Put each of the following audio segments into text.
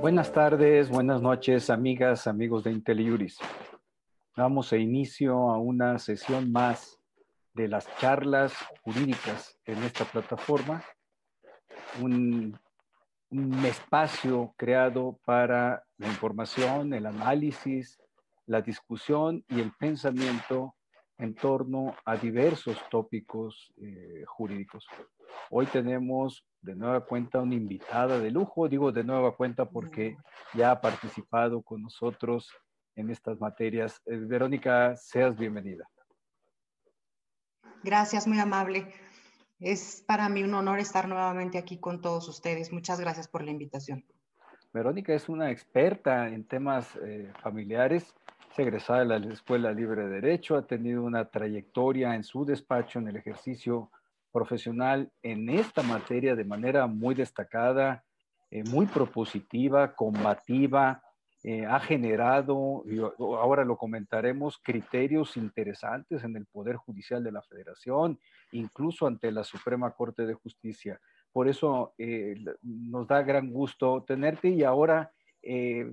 Buenas tardes, buenas noches, amigas, amigos de IntelliJuris. Damos inicio a una sesión más de las charlas jurídicas en esta plataforma, un, un espacio creado para la información, el análisis, la discusión y el pensamiento en torno a diversos tópicos eh, jurídicos. Hoy tenemos de nueva cuenta una invitada de lujo, digo de nueva cuenta porque ya ha participado con nosotros en estas materias. Eh, Verónica, seas bienvenida. Gracias, muy amable. Es para mí un honor estar nuevamente aquí con todos ustedes. Muchas gracias por la invitación. Verónica es una experta en temas eh, familiares, es egresada de la Escuela Libre de Derecho, ha tenido una trayectoria en su despacho en el ejercicio profesional en esta materia de manera muy destacada, eh, muy propositiva, combativa, eh, ha generado, y ahora lo comentaremos, criterios interesantes en el Poder Judicial de la Federación, incluso ante la Suprema Corte de Justicia. Por eso eh, nos da gran gusto tenerte y ahora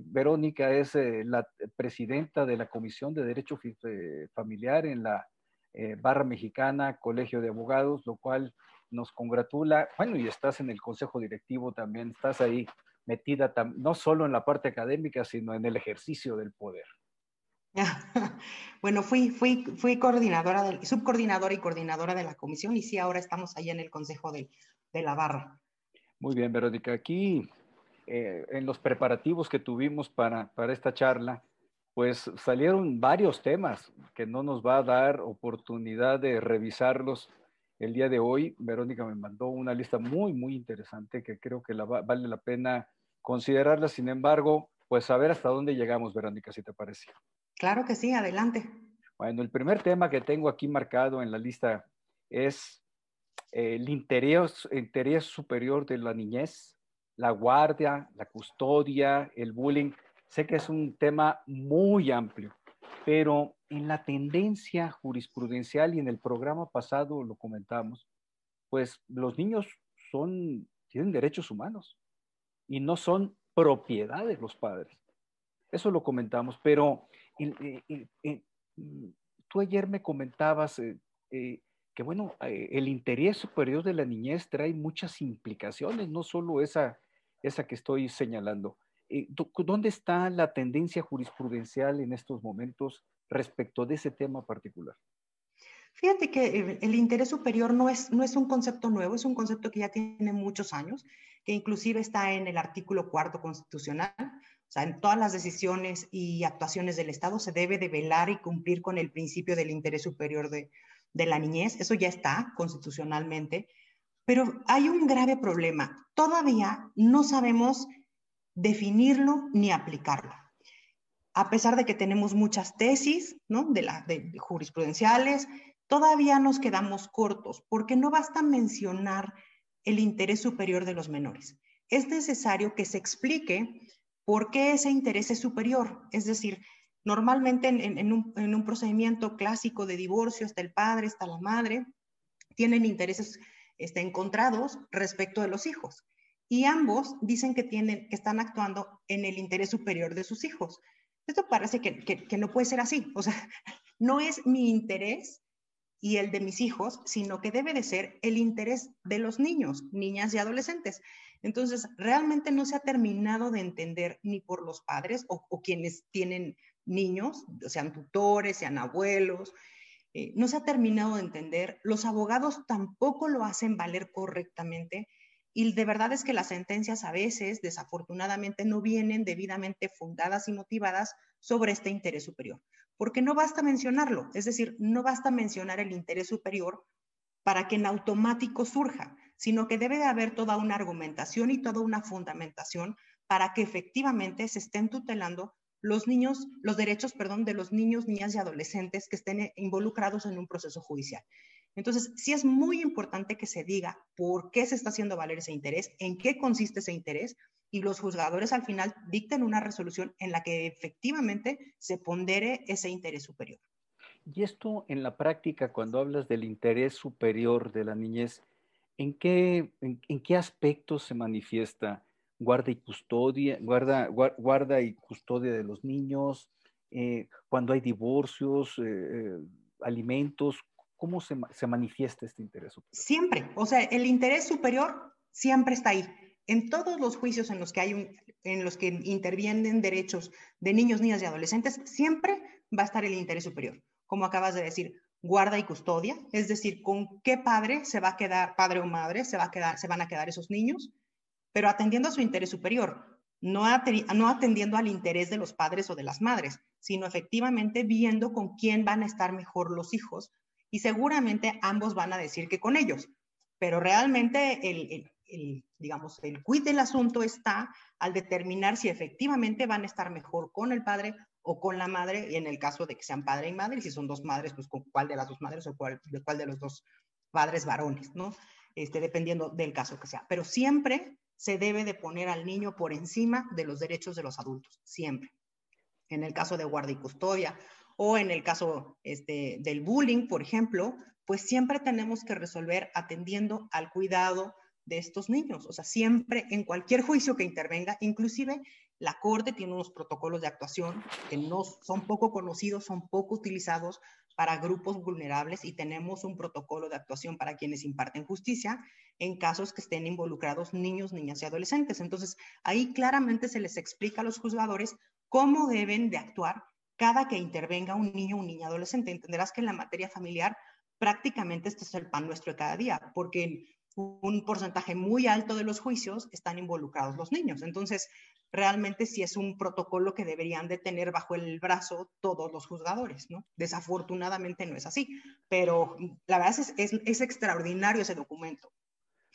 Verónica es la presidenta de la Comisión de Derecho Familiar en la eh, barra Mexicana, Colegio de Abogados, lo cual nos congratula. Bueno, y estás en el Consejo Directivo también, estás ahí metida no solo en la parte académica, sino en el ejercicio del poder. Bueno, fui, fui, fui coordinadora, del, subcoordinadora y coordinadora de la comisión y sí, ahora estamos ahí en el Consejo de, de la Barra. Muy bien, Verónica. Aquí, eh, en los preparativos que tuvimos para, para esta charla, pues salieron varios temas que no nos va a dar oportunidad de revisarlos el día de hoy. Verónica me mandó una lista muy, muy interesante que creo que vale la pena considerarla. Sin embargo, pues a ver hasta dónde llegamos, Verónica, si te parece. Claro que sí, adelante. Bueno, el primer tema que tengo aquí marcado en la lista es el interés, interés superior de la niñez, la guardia, la custodia, el bullying. Sé que es un tema muy amplio, pero en la tendencia jurisprudencial y en el programa pasado lo comentamos, pues los niños son, tienen derechos humanos y no son propiedad de los padres. Eso lo comentamos, pero tú ayer me comentabas eh, eh, que, bueno, eh, el interés superior de la niñez trae muchas implicaciones, no solo esa, esa que estoy señalando. Eh, ¿Dónde está la tendencia jurisprudencial en estos momentos respecto de ese tema particular? Fíjate que el interés superior no es, no es un concepto nuevo, es un concepto que ya tiene muchos años, que inclusive está en el artículo cuarto constitucional. O sea, en todas las decisiones y actuaciones del Estado se debe de velar y cumplir con el principio del interés superior de, de la niñez. Eso ya está constitucionalmente. Pero hay un grave problema. Todavía no sabemos definirlo ni aplicarlo. A pesar de que tenemos muchas tesis ¿no? de, la, de jurisprudenciales, todavía nos quedamos cortos porque no basta mencionar el interés superior de los menores. Es necesario que se explique por qué ese interés es superior. Es decir, normalmente en, un, en, un, procedimiento clásico de divorcio, está el padre, está la madre, tienen intereses está, encontrados respecto de los hijos y ambos dicen que, tienen, que están actuando en el interés superior de sus hijos. Esto parece que, no puede ser así. O sea, no es mi interés y el de mis hijos, sino que debe de ser el interés de los niños, niñas y adolescentes. Entonces, realmente no se ha terminado de entender ni por los padres o quienes tienen niños, sean tutores, sean abuelos, eh, no se ha terminado de entender. Los abogados tampoco lo hacen valer correctamente y de verdad es que las sentencias a veces, desafortunadamente, no vienen debidamente fundadas y motivadas sobre este interés superior. Porque no basta mencionarlo, es decir, no basta mencionar el interés superior para que en automático surja, sino que debe de haber toda una argumentación y toda una fundamentación para que efectivamente se estén tutelando los niños, los derechos, perdón, de los niños, niñas y adolescentes que estén involucrados en un proceso judicial. Entonces, sí es muy importante que se diga por qué se está haciendo valer ese interés, en qué consiste ese interés y los juzgadores al final dicten una resolución en la que efectivamente se pondere ese interés superior. Y esto en la práctica, cuando hablas del interés superior de la niñez, ¿en qué, en, qué aspectos se manifiesta? ¿Guarda y custodia, guarda, guarda y custodia de los niños? Eh, cuando hay divorcios, eh, eh, alimentos, ¿cómo se, se manifiesta este interés superior? Siempre, o sea, el interés superior siempre está ahí en todos los juicios en los que hay en los que intervienen derechos de niños, niñas y adolescentes, siempre va a estar el interés superior. Como acabas de decir, guarda y custodia, es decir, con qué padre se va a quedar, padre o madre, se, va a quedar, se van a quedar esos niños, pero atendiendo a su interés superior, no, atendiendo al interés de los padres o de las madres, sino efectivamente viendo con quién van a estar mejor los hijos y seguramente ambos van a decir que con ellos, pero realmente el, el, digamos, el quid del asunto está al determinar si efectivamente van a estar mejor con el padre o con la madre, y en el caso de que sean padre y madre, y si son dos madres, pues con cuál de las dos madres o cuál, de cuál de los dos padres varones, ¿no? Este, dependiendo del caso que sea. Pero siempre se debe de poner al niño por encima de los derechos de los adultos, siempre. En el caso de guardia y custodia o en el caso este, del bullying, por ejemplo, pues siempre tenemos que resolver atendiendo al cuidado, de estos niños. O sea, siempre en cualquier juicio que intervenga, inclusive la Corte tiene unos protocolos de actuación que no son poco conocidos, son poco utilizados para grupos vulnerables y tenemos un protocolo de actuación para quienes imparten justicia en casos que estén involucrados niños, niñas y adolescentes. Entonces, ahí claramente se les explica a los juzgadores cómo deben de actuar cada que intervenga un niño o un niña adolescente. Entenderás que en la materia familiar prácticamente este es el pan nuestro de cada día, porque un porcentaje muy alto de los juicios están involucrados los niños. Entonces, realmente sí es un protocolo que deberían de tener bajo el brazo todos los juzgadores, ¿no? Desafortunadamente no es así, pero la verdad es, es, extraordinario ese documento.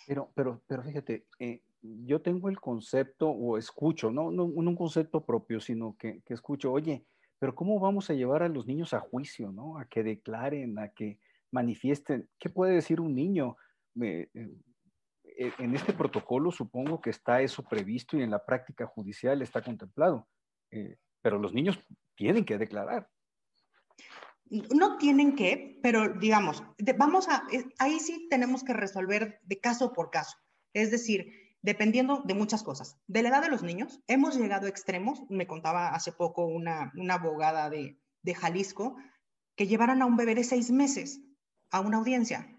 Pero, pero, pero fíjate, eh, yo tengo el concepto, o escucho, no, no, un concepto propio, sino que, que, escucho, oye, pero ¿cómo vamos a llevar a los niños a juicio, ¿no? A que declaren, a que manifiesten. ¿Qué puede decir un niño? Eh, en este protocolo supongo que está eso previsto y en la práctica judicial está contemplado, eh, pero los niños tienen que declarar. No tienen que, pero digamos, vamos a, ahí sí tenemos que resolver de caso por caso. Es decir, dependiendo de muchas cosas. De la edad de los niños, hemos llegado a extremos, me contaba hace poco una, una abogada de, de Jalisco, que llevaran a un bebé de seis meses a una audiencia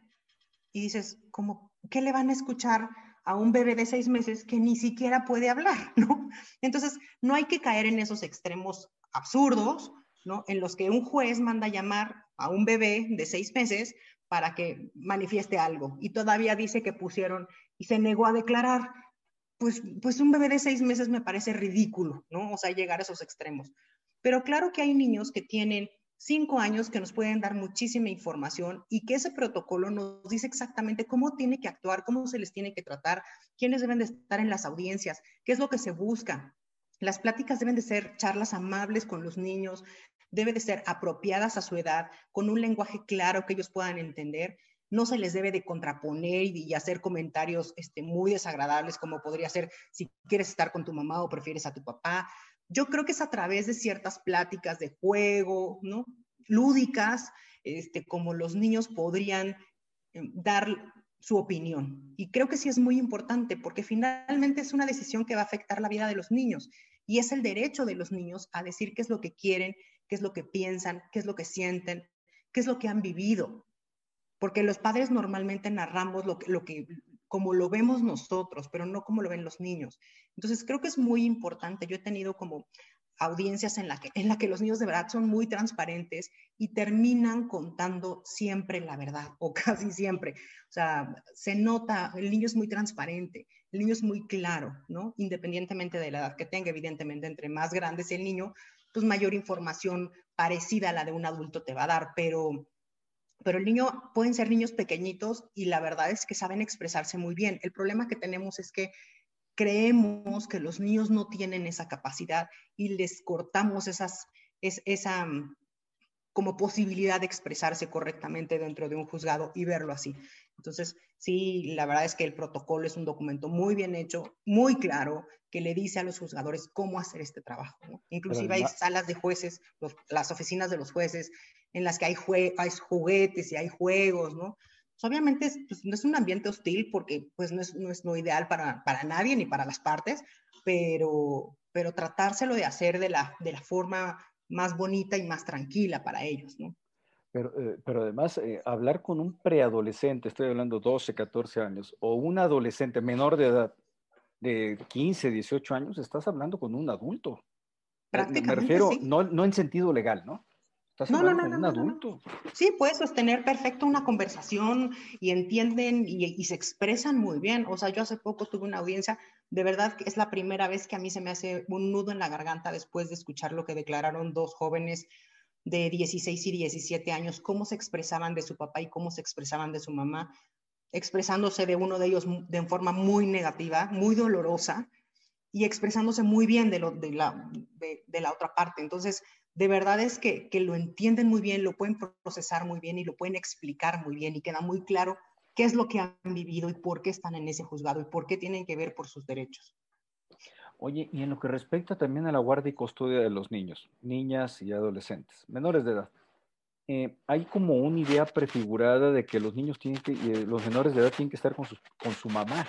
y dices, ¿cómo, ¿qué le van a escuchar a un bebé de seis meses que ni siquiera puede hablar, ¿no? Entonces, no hay que caer en esos extremos absurdos, ¿no? En los que un juez manda llamar a un bebé de seis meses para que manifieste algo y todavía dice que pusieron y se negó a declarar. Pues, pues un bebé de seis meses me parece ridículo, ¿no? O sea, llegar a esos extremos. Pero claro que hay niños que tienen cinco años que nos pueden dar muchísima información y que ese protocolo nos dice exactamente cómo tiene que actuar, cómo se les tiene que tratar, quiénes deben de estar en las audiencias, qué es lo que se busca. Las pláticas deben de ser charlas amables con los niños, deben de ser apropiadas a su edad, con un lenguaje claro que ellos puedan entender. No se les debe de contraponer y, hacer comentarios este, muy desagradables como podría ser si quieres estar con tu mamá o prefieres a tu papá yo creo que es a través de ciertas pláticas de juego, ¿no? Lúdicas, este, como los niños podrían em, dar su opinión. Y creo que sí es muy importante porque finalmente es una decisión que va a afectar la vida de los niños y es el derecho de los niños a decir qué es lo que quieren, qué es lo que piensan, qué es lo que sienten, qué es lo que han vivido. Porque los padres normalmente narramos lo lo que, como lo vemos nosotros, pero no como lo ven los niños. Entonces, creo que es muy importante. Yo he tenido como audiencias en la que, en la que los niños de verdad son muy transparentes y terminan contando siempre la verdad, o casi siempre. O sea, se nota, el niño es muy transparente, el niño es muy claro, ¿no? Independientemente de la edad que tenga, evidentemente, entre más grande es el niño, pues mayor información parecida a la de un adulto te va a dar, pero pero el niño, pueden ser niños pequeñitos y la verdad es que saben expresarse muy bien. El problema que tenemos es que creemos que los niños no tienen esa capacidad y les cortamos esas, esa mm, como posibilidad de expresarse correctamente dentro de un juzgado y verlo así. Entonces, sí, la verdad es que el protocolo es un documento muy bien hecho, muy claro, que le dice a los juzgadores cómo hacer este trabajo. Inclusive hay salas de jueces, las oficinas de los jueces, en las que hay, hay juguetes y hay juegos, ¿no? Pues, obviamente pues, no es un ambiente hostil porque pues no es, no es lo ideal para, para, nadie ni para las partes, pero, pero tratárselo de hacer de la, de la forma más bonita y más tranquila para ellos, ¿no? Pero, eh, pero además, eh, hablar con un preadolescente, estoy hablando 12, 14 años, o un adolescente menor de edad, de 15, 18 años, estás hablando con un adulto. Prácticamente, Me refiero, no, no en sentido legal, ¿no? no, no, no, no, un adulto. Sí, puedes sostener perfecto una conversación y entienden y, se expresan muy bien. O sea, yo hace poco tuve una audiencia, de verdad que es la primera vez que a mí se me hace un nudo en la garganta después de escuchar lo que declararon dos jóvenes de 16 y 17 años, cómo se expresaban de su papá y cómo se expresaban de su mamá, expresándose de uno de ellos de forma muy negativa, muy dolorosa y expresándose muy bien de, lo, de, la, de la otra parte. Entonces, de verdad es que, lo entienden muy bien, lo pueden procesar muy bien y lo pueden explicar muy bien y queda muy claro qué es lo que han vivido y por qué están en ese juzgado y por qué tienen que ver por sus derechos. Oye, y en lo que respecta también a la guardia y custodia de los niños, niñas y adolescentes, menores de edad, eh, hay como una idea prefigurada de que los niños tienen que, eh, los menores de edad tienen que estar con su, con su mamá.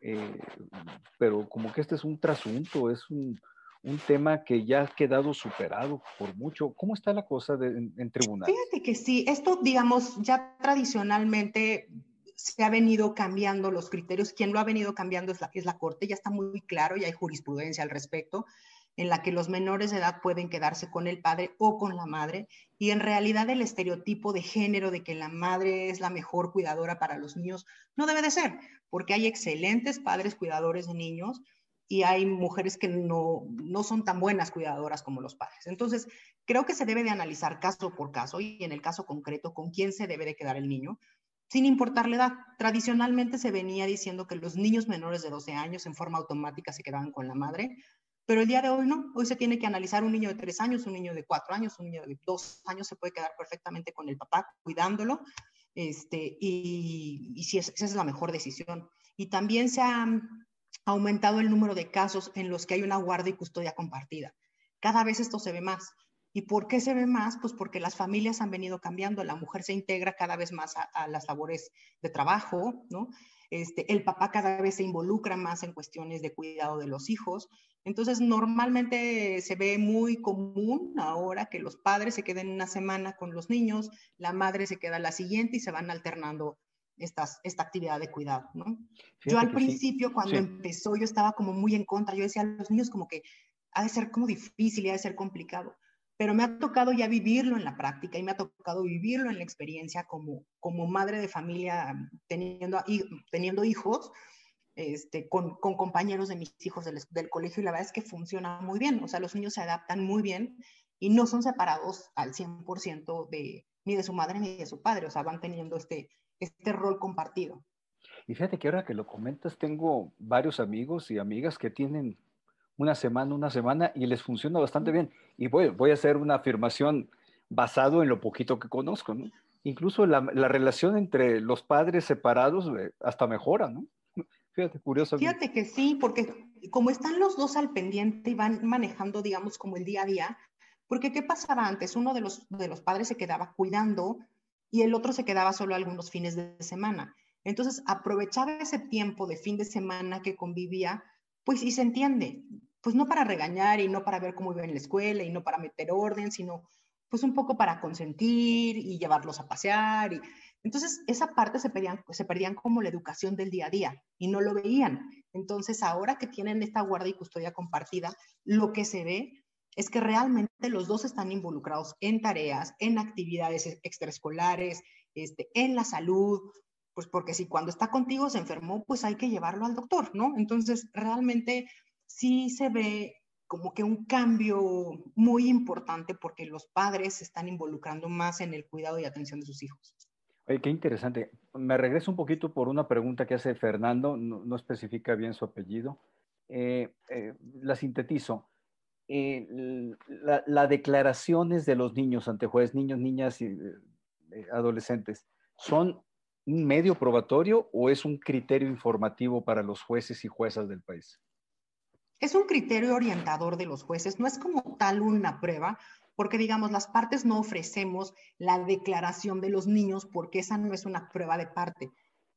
Eh, pero como que este es un trasunto, es un, un tema que ya ha quedado superado por mucho. ¿Cómo está la cosa en, tribunales? Fíjate que sí, esto, digamos, ya tradicionalmente se ha venido cambiando los criterios. Quien lo ha venido cambiando es la, es la Corte, ya está muy claro, y hay jurisprudencia al respecto, en la que los menores de edad pueden quedarse con el padre o con la madre, y en realidad el estereotipo de género de que la madre es la mejor cuidadora para los niños no debe de ser, porque hay excelentes padres cuidadores de niños, y hay mujeres que no, no son tan buenas cuidadoras como los padres. Entonces, creo que se debe de analizar caso por caso y en el caso concreto con quién se debe de quedar el niño, sin importar la edad. Tradicionalmente se venía diciendo que los niños menores de 12 años en forma automática se quedaban con la madre, pero el día de hoy no. Hoy se tiene que analizar un niño de 3 años, un niño de 4 años, un niño de 2 años se puede quedar perfectamente con el papá cuidándolo, este, y, si esa es la mejor decisión. Y también se ha aumentado el número de casos en los que hay una guardia y custodia compartida. Cada vez esto se ve más. ¿Y por qué se ve más? Pues porque las familias han venido cambiando, la mujer se integra cada vez más a, las labores de trabajo, ¿no? Este, el papá cada vez se involucra más en cuestiones de cuidado de los hijos. Entonces, normalmente se ve muy común ahora que los padres se queden una semana con los niños, la madre se queda la siguiente y se van alternando esta actividad de cuidado, ¿no? yo al principio, cuando empezó, yo estaba como muy en contra, yo decía a los niños como que ha de ser como difícil y ha de ser complicado, pero me ha tocado ya vivirlo en la práctica y me ha tocado vivirlo en la experiencia como, como madre de familia teniendo, teniendo hijos, este, con, con, compañeros de mis hijos del, del, colegio y la verdad es que funciona muy bien, o sea, los niños se adaptan muy bien y no son separados al 100% de, ni de su madre ni de su padre, o sea, van teniendo este, este rol compartido. Y fíjate que ahora que lo comentas, tengo varios amigos y amigas que tienen una semana, una semana y les funciona bastante bien. Y voy, voy a hacer una afirmación basado en lo poquito que conozco, ¿no? Incluso la, la relación entre los padres separados eh, hasta mejora, ¿no? Fíjate, curioso. Fíjate que sí, porque como están los dos al pendiente y van manejando, digamos, como el día a día, porque ¿qué pasaba antes? Uno de los, de los padres se quedaba cuidando y el otro se quedaba solo algunos fines de semana. Entonces, aprovechaba ese tiempo de fin de semana que convivía, pues, y se entiende, pues no para regañar y no para ver cómo iba en la escuela y no para meter orden, sino pues un poco para consentir y llevarlos a pasear. Y, entonces, esa parte se perdían, se perdían como la educación del día a día y no lo veían. Entonces, ahora que tienen esta guardia y custodia compartida, lo que se ve es que realmente los dos están involucrados en tareas, en actividades extraescolares, este, en la salud, pues porque si cuando está contigo se enfermó, pues hay que llevarlo al doctor, ¿no? Entonces, realmente sí se ve como que un cambio muy importante porque los padres se están involucrando más en el cuidado y atención de sus hijos. Oye, qué interesante. Me regreso un poquito por una pregunta que hace Fernando, no, especifica bien su apellido. Eh, eh, la sintetizo eh, las declaraciones de los niños ante jueces, niños, niñas y adolescentes, ¿son un medio probatorio o es un criterio informativo para los jueces y juezas del país? Es un criterio orientador de los jueces, no es como tal una prueba, porque digamos, las partes no ofrecemos la declaración de los niños porque esa no es una prueba de parte,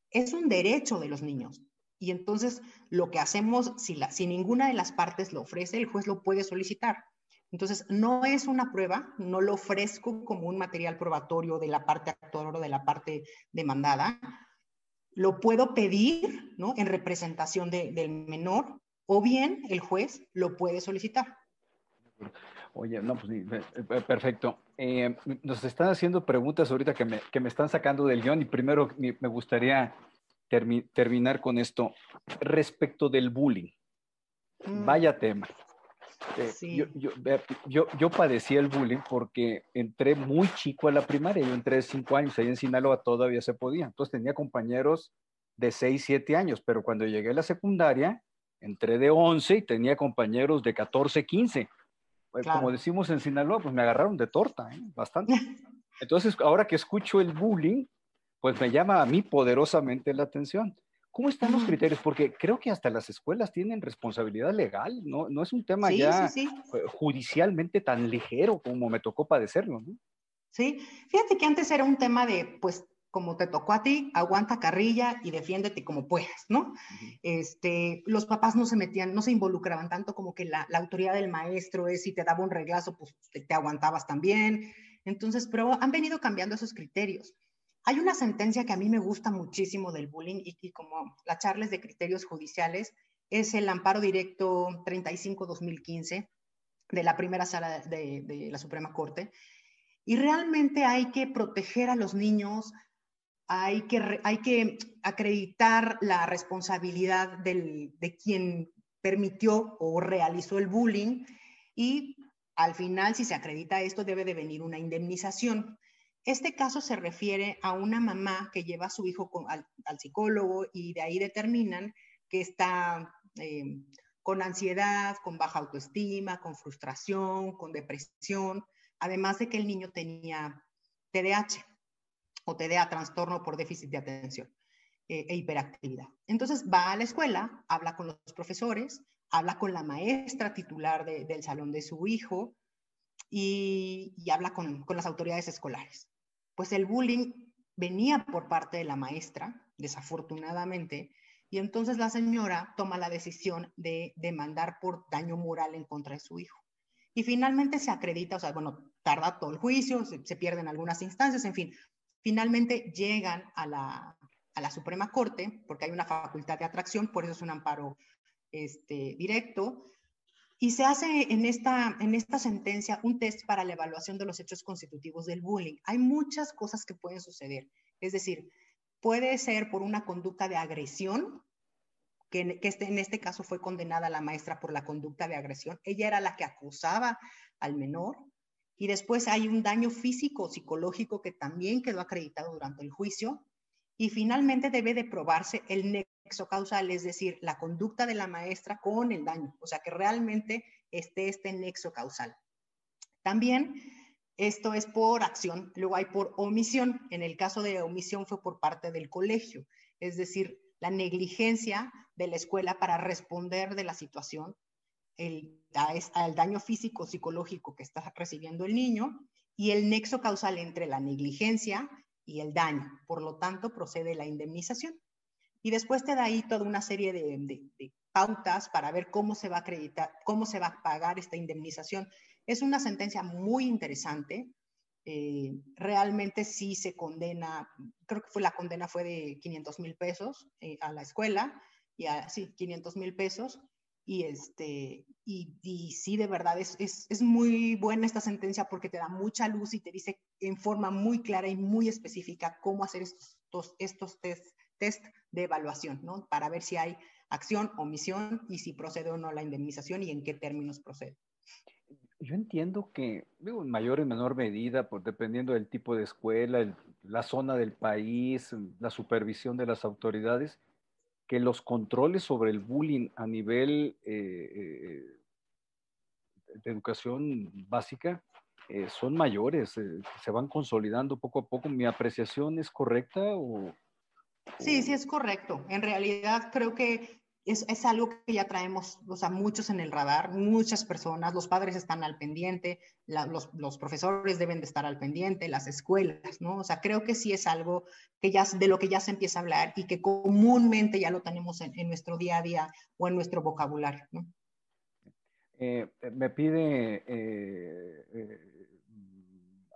es un derecho de los niños. Y entonces lo que hacemos, si, la, si ninguna de las partes lo ofrece, el juez lo puede solicitar. Entonces, no es una prueba, no lo ofrezco como un material probatorio de la parte actuadora o de la parte demandada. Lo puedo pedir ¿no? en representación del menor o bien el juez lo puede solicitar. Oye, no, pues eh, perfecto. Eh, nos están haciendo preguntas ahorita que me, que me, están sacando del guion y primero me gustaría terminar con esto. Respecto del bullying, mm. vaya tema. Eh, yo, yo, padecí el bullying porque entré muy chico a la primaria, yo entré de cinco años, ahí en Sinaloa todavía se podía, entonces tenía compañeros de seis, siete años, pero cuando llegué a la secundaria, entré de once y tenía compañeros de 14, 15. Pues, como decimos en Sinaloa, pues me agarraron de torta, ¿eh? bastante. Entonces, ahora que escucho el bullying, pues me llama a mí poderosamente la atención. ¿Cómo están los criterios? Porque creo que hasta las escuelas tienen responsabilidad legal, no, no es un tema ya judicialmente tan ligero como me tocó padecerlo. ¿no? Sí, fíjate que antes era un tema de, pues, como te tocó a ti, aguanta carrilla y defiéndete como puedas, ¿no? este, los papás no se metían, no se involucraban tanto como que la, la, autoridad del maestro es si te daba un reglazo, pues te, aguantabas también. Entonces, pero han venido cambiando esos criterios. Hay una sentencia que a mí me gusta muchísimo del bullying y, como la charla de criterios judiciales, es el amparo directo 35-2015 de la primera sala de, la Suprema Corte. Y realmente hay que proteger a los niños, hay que, hay que acreditar la responsabilidad de quien permitió o realizó el bullying y al final, si se acredita esto, debe de venir una indemnización. Este caso se refiere a una mamá que lleva a su hijo al, psicólogo y de ahí determinan que está eh, con ansiedad, con baja autoestima, con frustración, con depresión, además de que el niño tenía TDAH o TDA, trastorno por déficit de atención eh, e hiperactividad. Entonces va a la escuela, habla con los profesores, habla con la maestra titular del salón de su hijo y, habla con las autoridades escolares pues el bullying venía por parte de la maestra, desafortunadamente, y entonces la señora toma la decisión de demandar por daño moral en contra de su hijo. Y finalmente se acredita, o sea, bueno, tarda todo el juicio, se, pierden algunas instancias, en fin, finalmente llegan a la, a la, Suprema Corte, porque hay una facultad de atracción, por eso es un amparo este, directo, y se hace en esta, en esta sentencia un test para la evaluación de los hechos constitutivos del bullying. Hay muchas cosas que pueden suceder. Es decir, puede ser por una conducta de agresión, que, este, en este caso fue condenada la maestra por la conducta de agresión. Ella era la que acusaba al menor. Y después hay un daño físico o psicológico que también quedó acreditado durante el juicio. Y finalmente debe de probarse el nexo causal, es decir, la conducta de la maestra con el daño, o sea, que realmente esté este nexo causal. También esto es por acción, luego hay por omisión. En el caso de omisión fue por parte del colegio, es decir, la negligencia de la escuela para responder de la situación, el, al daño físico, psicológico que está recibiendo el niño y el nexo causal entre la negligencia y el daño. Por lo tanto, procede la indemnización y después te da ahí toda una serie de, pautas para ver cómo se va a acreditar, cómo se va a pagar esta indemnización. Es una sentencia muy interesante. Eh, realmente sí se condena, creo que fue la condena fue de 500 mil pesos eh, a la escuela, y sí, 500 mil pesos. Y, este, y, sí, de verdad, es, es, es, muy buena esta sentencia porque te da mucha luz y te dice en forma muy clara y muy específica cómo hacer estos, estos, test test de evaluación, ¿no? Para ver si hay acción, omisión y si procede o no la indemnización y en qué términos procede. Yo entiendo que, digo, en mayor y menor medida, pues dependiendo del tipo de escuela, la zona del país, la supervisión de las autoridades, que los controles sobre el bullying a nivel eh, eh, de educación básica eh, son mayores, eh, se van consolidando poco a poco. ¿Mi apreciación es correcta o, Sí, sí es correcto. En realidad creo que es, es, algo que ya traemos, o sea, muchos en el radar, muchas personas, los padres están al pendiente, los, los, profesores deben de estar al pendiente, las escuelas, ¿no? O sea, creo que sí es algo que ya, de lo que ya se empieza a hablar y que comúnmente ya lo tenemos en, en nuestro día a día o en nuestro vocabulario, ¿no? Eh, me pide eh, eh,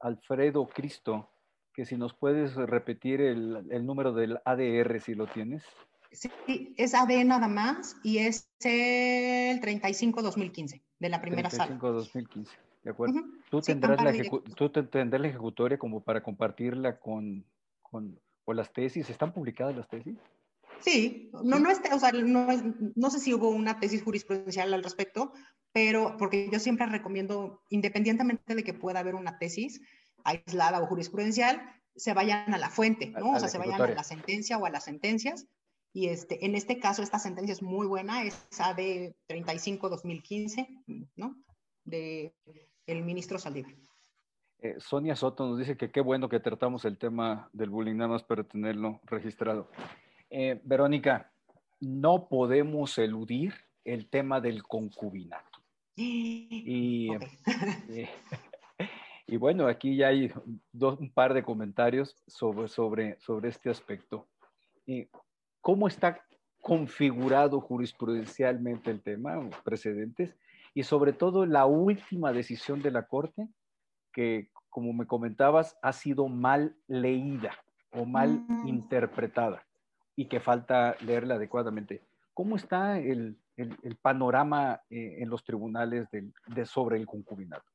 Alfredo Cristo que si nos puedes repetir el, el número del ADR si lo tienes. Sí, es AD nada más y es el 35-2015 de la primera 35 sala. 35-2015, de acuerdo. ¿Tú, tendrás la ¿Tú tendrás la ejecutoria como para compartirla con, con, con, las tesis? ¿Están publicadas las tesis? Sí, no, no, es, o sea, no, es, no sé si hubo una tesis jurisprudencial al respecto, pero porque yo siempre recomiendo, independientemente de que pueda haber una tesis aislada o jurisprudencial, se vayan a la fuente, ¿no? o sea, se vayan a la sentencia o a las sentencias y este, en este caso, esta sentencia es muy buena, es de 35-2015, ¿no? De el ministro Saldívar. Eh, Sonia Soto nos dice que qué bueno que tratamos el tema del bullying, nada más para tenerlo registrado. Eh, Verónica, no podemos eludir el tema del concubinato. Y, eh, y bueno, aquí ya hay dos, un par de comentarios sobre, sobre, sobre este aspecto cómo está configurado jurisprudencialmente el tema, precedentes, y sobre todo la última decisión de la Corte, que como me comentabas, ha sido mal leída o mal mm. interpretada y que falta leerla adecuadamente. ¿Cómo está el, panorama eh, en los tribunales de, sobre el concubinato?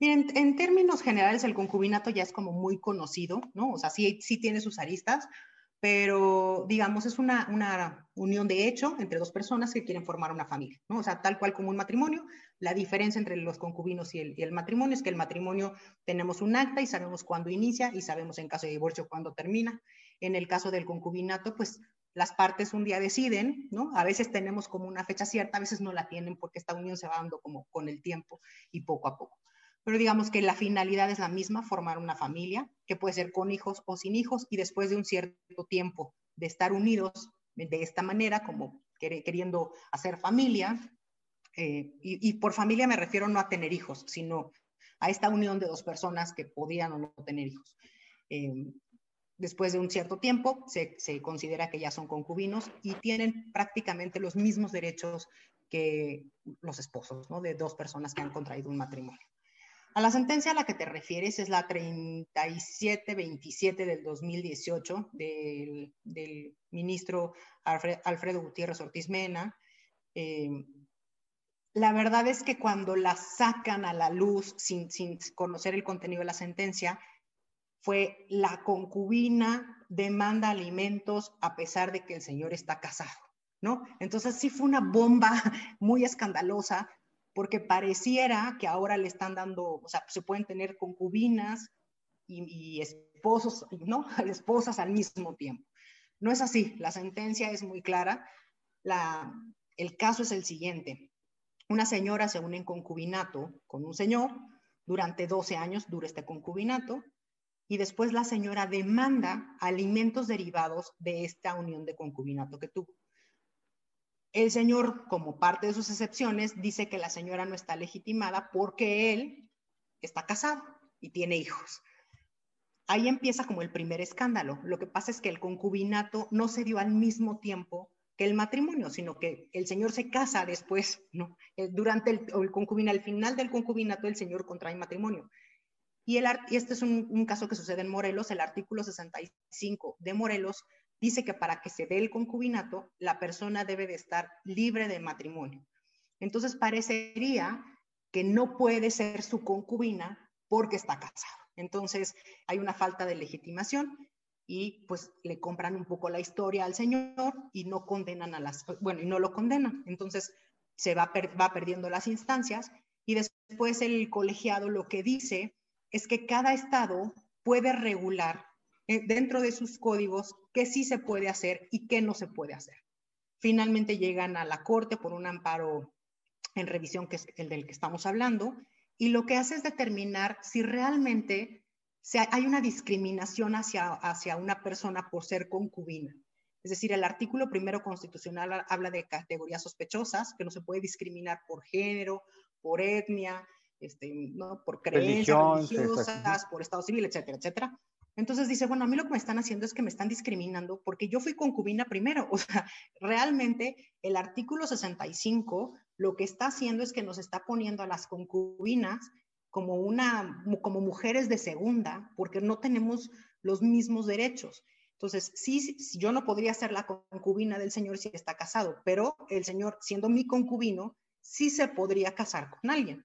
Bien, en términos generales, el concubinato ya es como muy conocido, ¿no? O sea, sí, sí tiene sus aristas, pero digamos es una, una, unión de hecho entre dos personas que quieren formar una familia, ¿no? O sea, tal cual como un matrimonio, la diferencia entre los concubinos y el, y el, matrimonio es que el matrimonio tenemos un acta y sabemos cuándo inicia y sabemos en caso de divorcio cuándo termina. En el caso del concubinato, pues las partes un día deciden, ¿no? A veces tenemos como una fecha cierta, a veces no la tienen porque esta unión se va dando como con el tiempo y poco a poco pero digamos que la finalidad es la misma, formar una familia, que puede ser con hijos o sin hijos, y después de un cierto tiempo de estar unidos de esta manera, como queriendo hacer familia, eh, y, por familia me refiero no a tener hijos, sino a esta unión de dos personas que podían o no tener hijos. Eh, después de un cierto tiempo se, se, considera que ya son concubinos y tienen prácticamente los mismos derechos que los esposos, ¿no? De dos personas que han contraído un matrimonio. A la sentencia a la que te refieres es la 3727 del 2018 del, ministro Alfredo Gutiérrez Ortiz Mena. Eh, la verdad es que cuando la sacan a la luz sin conocer el contenido de la sentencia, fue la concubina demanda alimentos a pesar de que el señor está casado, ¿no? Entonces sí fue una bomba muy escandalosa porque pareciera que ahora le están dando, o sea, se pueden tener concubinas y, esposos, ¿no? Esposas al mismo tiempo. No es así, la sentencia es muy clara. La, el caso es el siguiente. Una señora se une en concubinato con un señor, durante 12 años dura este concubinato, y después la señora demanda alimentos derivados de esta unión de concubinato que tuvo. El señor, como parte de sus excepciones, dice que la señora no está legitimada porque él está casado y tiene hijos. Ahí empieza como el primer escándalo. Lo que pasa es que el concubinato no se dio al mismo tiempo que el matrimonio, sino que el señor se casa después, ¿no? Durante el, concubinato, al final del concubinato, el señor contrae matrimonio. Y, el, y este es un, caso que sucede en Morelos, el artículo 65 de Morelos dice que para que se dé el concubinato, la persona debe de estar libre de matrimonio. Entonces parecería que no puede ser su concubina porque está casado. Entonces hay una falta de legitimación y pues le compran un poco la historia al señor y no condenan a las, bueno, y no lo condenan. Entonces se va, va perdiendo las instancias y después el colegiado lo que dice es que cada estado puede regular dentro de sus códigos qué sí se puede hacer y qué no se puede hacer. Finalmente llegan a la corte por un amparo en revisión, que es el del que estamos hablando, y lo que hace es determinar si realmente hay una discriminación hacia, hacia una persona por ser concubina. Es decir, el artículo primero constitucional habla de categorías sospechosas, que no se puede discriminar por género, por etnia, este, ¿no? por creencias religiosas, por estado civil, etcétera, etcétera. Entonces dice, bueno, a mí lo que me están haciendo es que me están discriminando porque yo fui concubina primero. O sea, realmente el artículo 65 lo que está haciendo es que nos está poniendo a las concubinas como, una, como mujeres de segunda porque no tenemos los mismos derechos. Entonces, sí, yo no podría ser la concubina del señor si está casado, pero el señor, siendo mi concubino, sí se podría casar con alguien.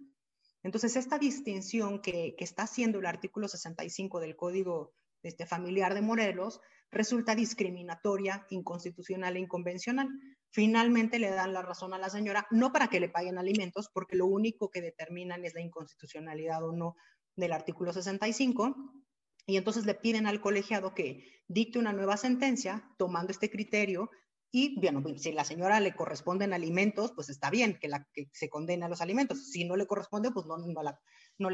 Entonces, esta distinción que, que está haciendo el artículo 65 del Código este, familiar de Morelos resulta discriminatoria, inconstitucional e inconvencional. Finalmente le dan la razón a la señora, no para que le paguen alimentos, porque lo único que determinan es la inconstitucionalidad o no del artículo 65, y entonces le piden al colegiado que dicte una nueva sentencia tomando este criterio y, bueno, pues, si la señora le corresponden alimentos, pues está bien que, la, que se condene a los alimentos. Si no le corresponde, pues no, no, no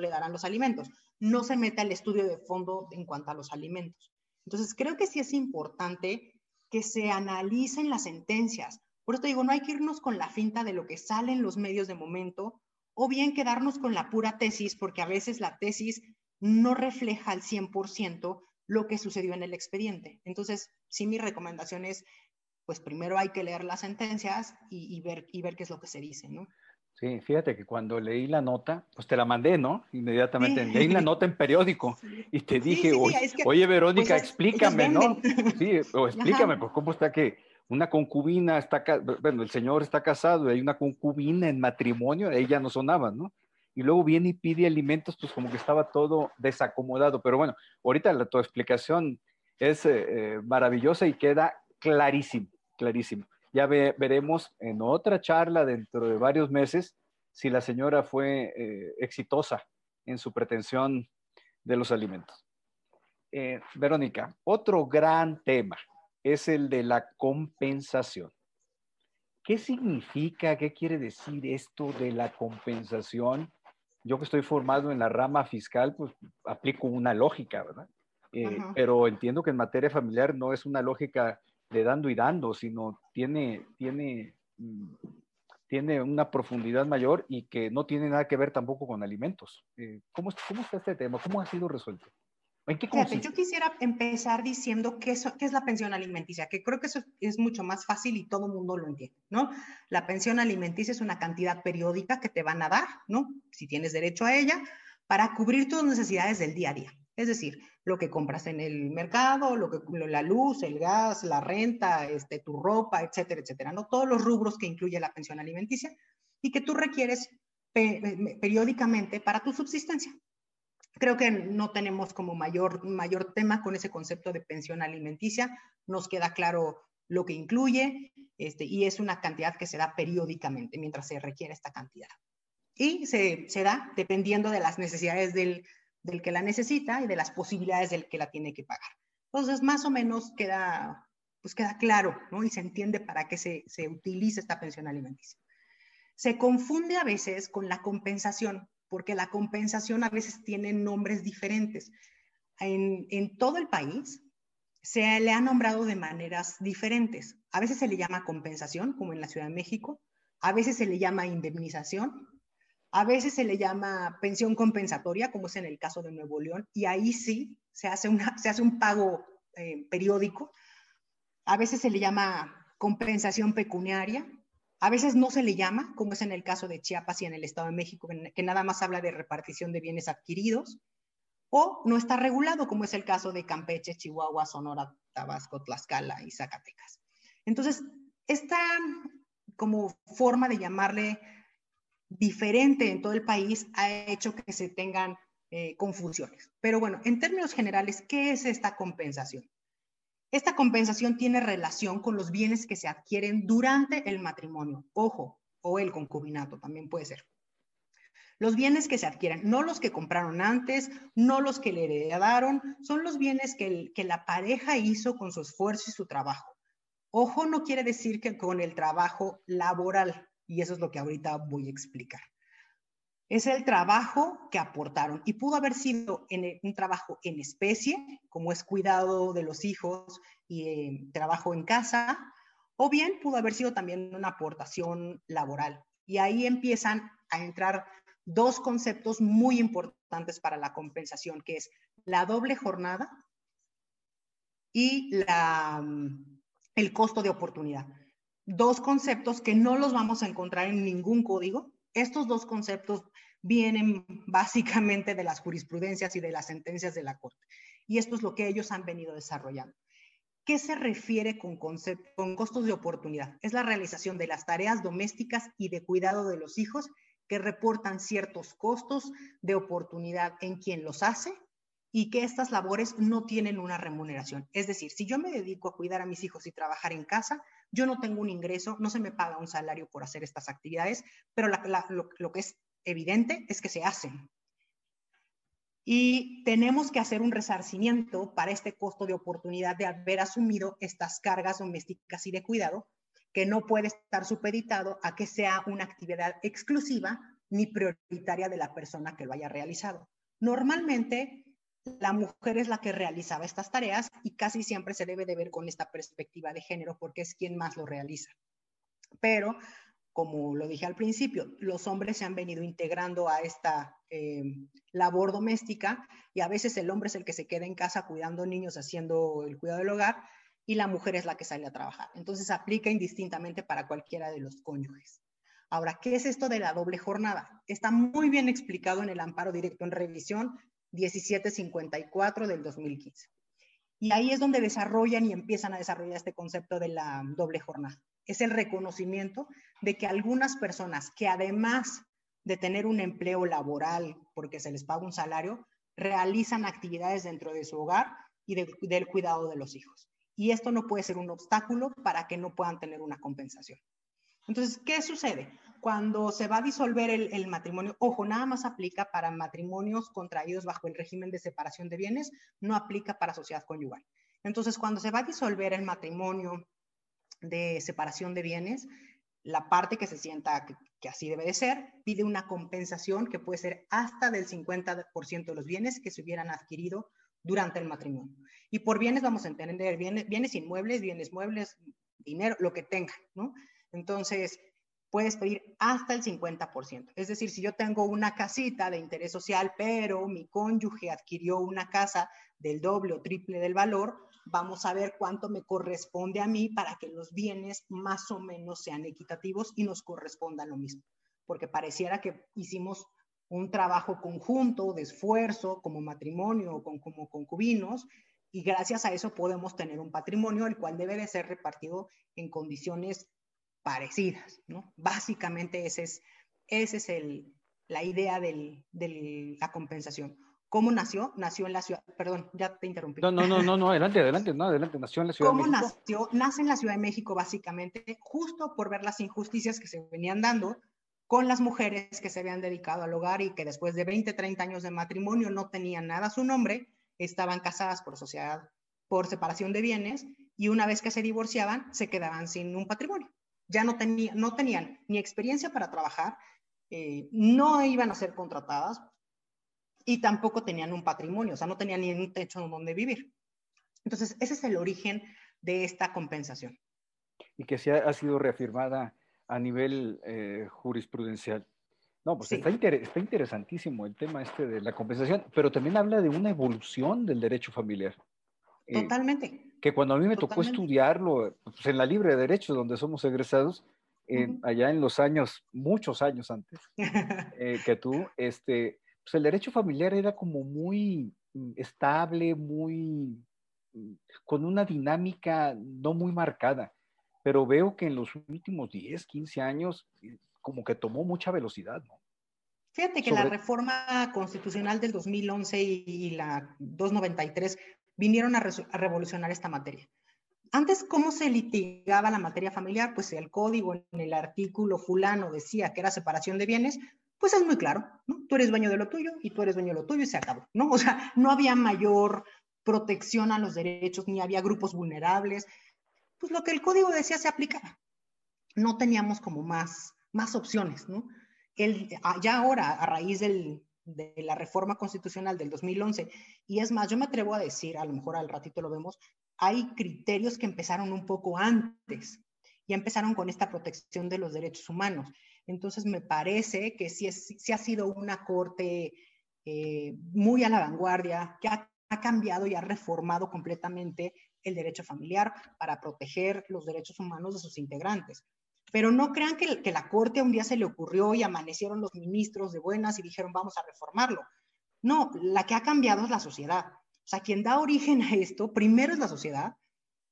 le darán los alimentos. No se mete al estudio de fondo en cuanto a los alimentos. Entonces, creo que sí es importante que se analicen las sentencias. Por eso digo, no hay que irnos con la finta de lo que sale en los medios de momento o bien quedarnos con la pura tesis, porque a veces la tesis no refleja al 100% lo que sucedió en el expediente. Entonces, sí, mi recomendación es, pues primero hay que leer las sentencias y, ver, y ver qué es lo que se dice, ¿no? Sí, fíjate que cuando leí la nota, pues te la mandé, ¿no? Inmediatamente. Leí la nota en periódico y te dije, oye, Verónica, pues, explícame, ¿no? Sí, o explícame, pues cómo está que una concubina está, bueno, el señor está casado y hay una concubina en matrimonio, ella no sonaba, ¿no? Y luego viene y pide alimentos, pues como que estaba todo desacomodado. Pero bueno, ahorita la, tu explicación es eh, eh, maravillosa y queda clarísimo, clarísimo. Ya veremos en otra charla dentro de varios meses si la señora fue eh, exitosa en su pretensión de los alimentos. Eh, Verónica, otro gran tema es el de la compensación. ¿Qué significa, qué quiere decir esto de la compensación? Yo que estoy formado en la rama fiscal, pues aplico una lógica, ¿verdad? Eh, pero entiendo que en materia familiar no es una lógica de dando y dando, sino tiene, tiene, mm, tiene una profundidad mayor y que no tiene nada que ver tampoco con alimentos. Eh, ¿cómo, ¿Cómo está este tema? ¿Cómo ha sido resuelto? ¿En qué Fíjate, yo quisiera empezar diciendo qué, qué es la pensión alimenticia, que creo que eso es mucho más fácil y todo el mundo lo entiende, ¿no? La pensión alimenticia es una cantidad periódica que te van a dar, ¿no? Si tienes derecho a ella, para cubrir tus necesidades del día a día. Es decir, lo que compras en el mercado, lo que, la luz, el gas, la renta, este, tu ropa, etcétera, etcétera, ¿no? Todos los rubros que incluye la pensión alimenticia y que tú requieres periódicamente para tu subsistencia. Creo que no tenemos como mayor, mayor tema con ese concepto de pensión alimenticia. Nos queda claro lo que incluye este, y es una cantidad que se da periódicamente mientras se requiere esta cantidad. Y se, se da dependiendo de las necesidades del, del que la necesita y de las posibilidades del que la tiene que pagar. Entonces, más o menos queda, pues queda claro, ¿no? Y se entiende para qué se, se utiliza esta pensión alimenticia. Se confunde a veces con la compensación, porque la compensación a veces tiene nombres diferentes. En, en todo el país se le ha nombrado de maneras diferentes. A veces se le llama compensación, como en la Ciudad de México, a veces se le llama indemnización, a veces se le llama pensión compensatoria, como es en el caso de Nuevo León, y ahí sí se hace, una, se hace un pago eh, periódico. A veces se le llama compensación pecuniaria, a veces no se le llama, como es en el caso de Chiapas y en el Estado de México, que nada más habla de repartición de bienes adquiridos, o no está regulado, como es el caso de Campeche, Chihuahua, Sonora, Tabasco, Tlaxcala y Zacatecas. Entonces, esta como forma de llamarle diferente en todo el país ha hecho que se tengan eh, confusiones. Pero bueno, en términos generales, ¿qué es esta compensación? Esta compensación tiene relación con los bienes que se adquieren durante el matrimonio, ojo, o el concubinato también puede ser. Los bienes que se adquieren, no los que compraron antes, no los que le heredaron, son los bienes que, que la pareja hizo con su esfuerzo y su trabajo. Ojo no quiere decir que con el trabajo laboral, Y eso es lo que ahorita voy a explicar. Es el trabajo que aportaron y pudo haber sido en un trabajo en especie, como es cuidado de los hijos y eh, trabajo en casa, o bien pudo haber sido también una aportación laboral. Y ahí empiezan a entrar dos conceptos muy importantes para la compensación, que es la doble jornada y mm, el costo de oportunidad. Dos conceptos que no los vamos a encontrar en ningún código. Estos dos conceptos vienen básicamente de las jurisprudencias y de las sentencias de la Corte. Y esto es lo que ellos han venido desarrollando. ¿Qué se refiere con, con costos de oportunidad? Es la realización de las tareas domésticas y de cuidado de los hijos que reportan ciertos costos de oportunidad en quien los hace y que estas labores no tienen una remuneración. Es decir, si yo me dedico a cuidar a mis hijos y trabajar en casa, yo no tengo un ingreso, no se me paga un salario por hacer estas actividades, pero lo, que es evidente es que se hacen. Y tenemos que hacer un resarcimiento para este costo de oportunidad de haber asumido estas cargas domésticas y de cuidado, que no puede estar supeditado a que sea una actividad exclusiva ni prioritaria de la persona que lo haya realizado. Normalmente, la mujer es la que realizaba estas tareas y casi siempre se debe de ver con esta perspectiva de género porque es quien más lo realiza. Pero, como lo dije al principio, los hombres se han venido integrando a esta eh, labor doméstica y a veces el hombre es el que se queda en casa cuidando niños, haciendo el cuidado del hogar y la mujer es la que sale a trabajar. Entonces aplica indistintamente para cualquiera de los cónyuges. Ahora, ¿qué es esto de la doble jornada? Está muy bien explicado en el amparo directo en revisión 1754 del 2015. Y ahí es donde desarrollan y empiezan a desarrollar este concepto de la doble jornada. Es el reconocimiento de que algunas personas que además de tener un empleo laboral porque se les paga un salario, realizan actividades dentro de su hogar y del cuidado de los hijos. Y esto no puede ser un obstáculo para que no puedan tener una compensación. Entonces, ¿qué sucede? Cuando se va a disolver el, matrimonio, ojo, nada más aplica para matrimonios contraídos bajo el régimen de separación de bienes, no aplica para sociedad conyugal. Entonces, cuando se va a disolver el matrimonio de separación de bienes, la parte que se sienta que, que, así debe de ser, pide una compensación que puede ser hasta del 50% de los bienes que se hubieran adquirido durante el matrimonio. Y por bienes vamos a entender bienes, bienes inmuebles, bienes muebles, dinero, lo que tenga, ¿no? Entonces, puedes pedir hasta el 50%. Es decir, si yo tengo una casita de interés social, pero mi cónyuge adquirió una casa del doble o triple del valor, vamos a ver cuánto me corresponde a mí para que los bienes más o menos sean equitativos y nos correspondan lo mismo. Porque pareciera que hicimos un trabajo conjunto de esfuerzo como matrimonio o como concubinos y gracias a eso podemos tener un patrimonio el cual debe de ser repartido en condiciones parecidas, ¿no? Básicamente ese es, ese es el, la idea de la compensación. ¿Cómo nació? Nació en la ciudad, perdón, ya te interrumpí. No, no, no, no, no adelante, adelante, no, adelante, nació en la Ciudad de México. ¿Cómo nació? Nace en la Ciudad de México básicamente justo por ver las injusticias que se venían dando con las mujeres que se habían dedicado al hogar y que después de 20, 30 años de matrimonio no tenían nada a su nombre, estaban casadas por sociedad, por separación de bienes y una vez que se divorciaban se quedaban sin un patrimonio ya no, tenía, no tenían ni experiencia para trabajar, eh, no iban a ser contratadas y tampoco tenían un patrimonio, o sea, no tenían ni un techo donde vivir. Entonces, ese es el origen de esta compensación. Y que se ha, sido reafirmada a nivel eh, jurisprudencial. No, pues está, está, interesantísimo el tema este de la compensación, pero también habla de una evolución del derecho familiar. Eh, Totalmente que cuando a mí me tocó estudiarlo pues, en la Libre de Derecho, donde somos egresados, allá en los años, muchos años antes eh, que tú, este, pues el derecho familiar era como muy estable, muy, con una dinámica no muy marcada, pero veo que en los últimos 10, 15 años, eh, como que tomó mucha velocidad, ¿no? Fíjate que la reforma constitucional del 2011 y la 293 vinieron a, revolucionar esta materia. Antes, ¿cómo se litigaba la materia familiar? Pues el código en el artículo fulano decía que era separación de bienes, pues es muy claro, ¿no? Tú eres dueño de lo tuyo y tú eres dueño de lo tuyo y se acabó, ¿no? O sea, no había mayor protección a los derechos, ni había grupos vulnerables. Pues lo que el código decía se aplicaba. No teníamos como más, más opciones, ¿no? El, ah, ya ahora, a raíz del, de la reforma constitucional del 2011, y es más, yo me atrevo a decir, a lo mejor al ratito lo vemos, hay criterios que empezaron un poco antes, y empezaron con esta protección de los derechos humanos. Entonces, me parece que sí, es, sí ha sido una corte eh, muy a la vanguardia, que ha, ha cambiado y ha reformado completamente el derecho familiar para proteger los derechos humanos de sus integrantes. Pero no crean que, la Corte un día se le ocurrió y amanecieron los ministros de buenas y dijeron vamos a reformarlo. No, la que ha cambiado es la sociedad. O sea, quien da origen a esto, primero es la sociedad.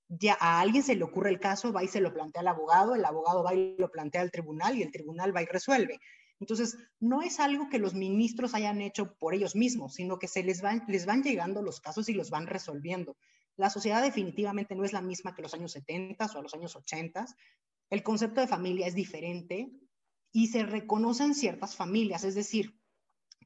Ya a alguien se le ocurre el caso, va y se lo plantea al abogado, el abogado va y lo plantea al tribunal y el tribunal va y resuelve. Entonces, no es algo que los ministros hayan hecho por ellos mismos, sino que se les van, les van llegando los casos y los van resolviendo. La sociedad definitivamente no es la misma que los años 70 o los años 80. El concepto de familia es diferente y se reconocen ciertas familias, es decir,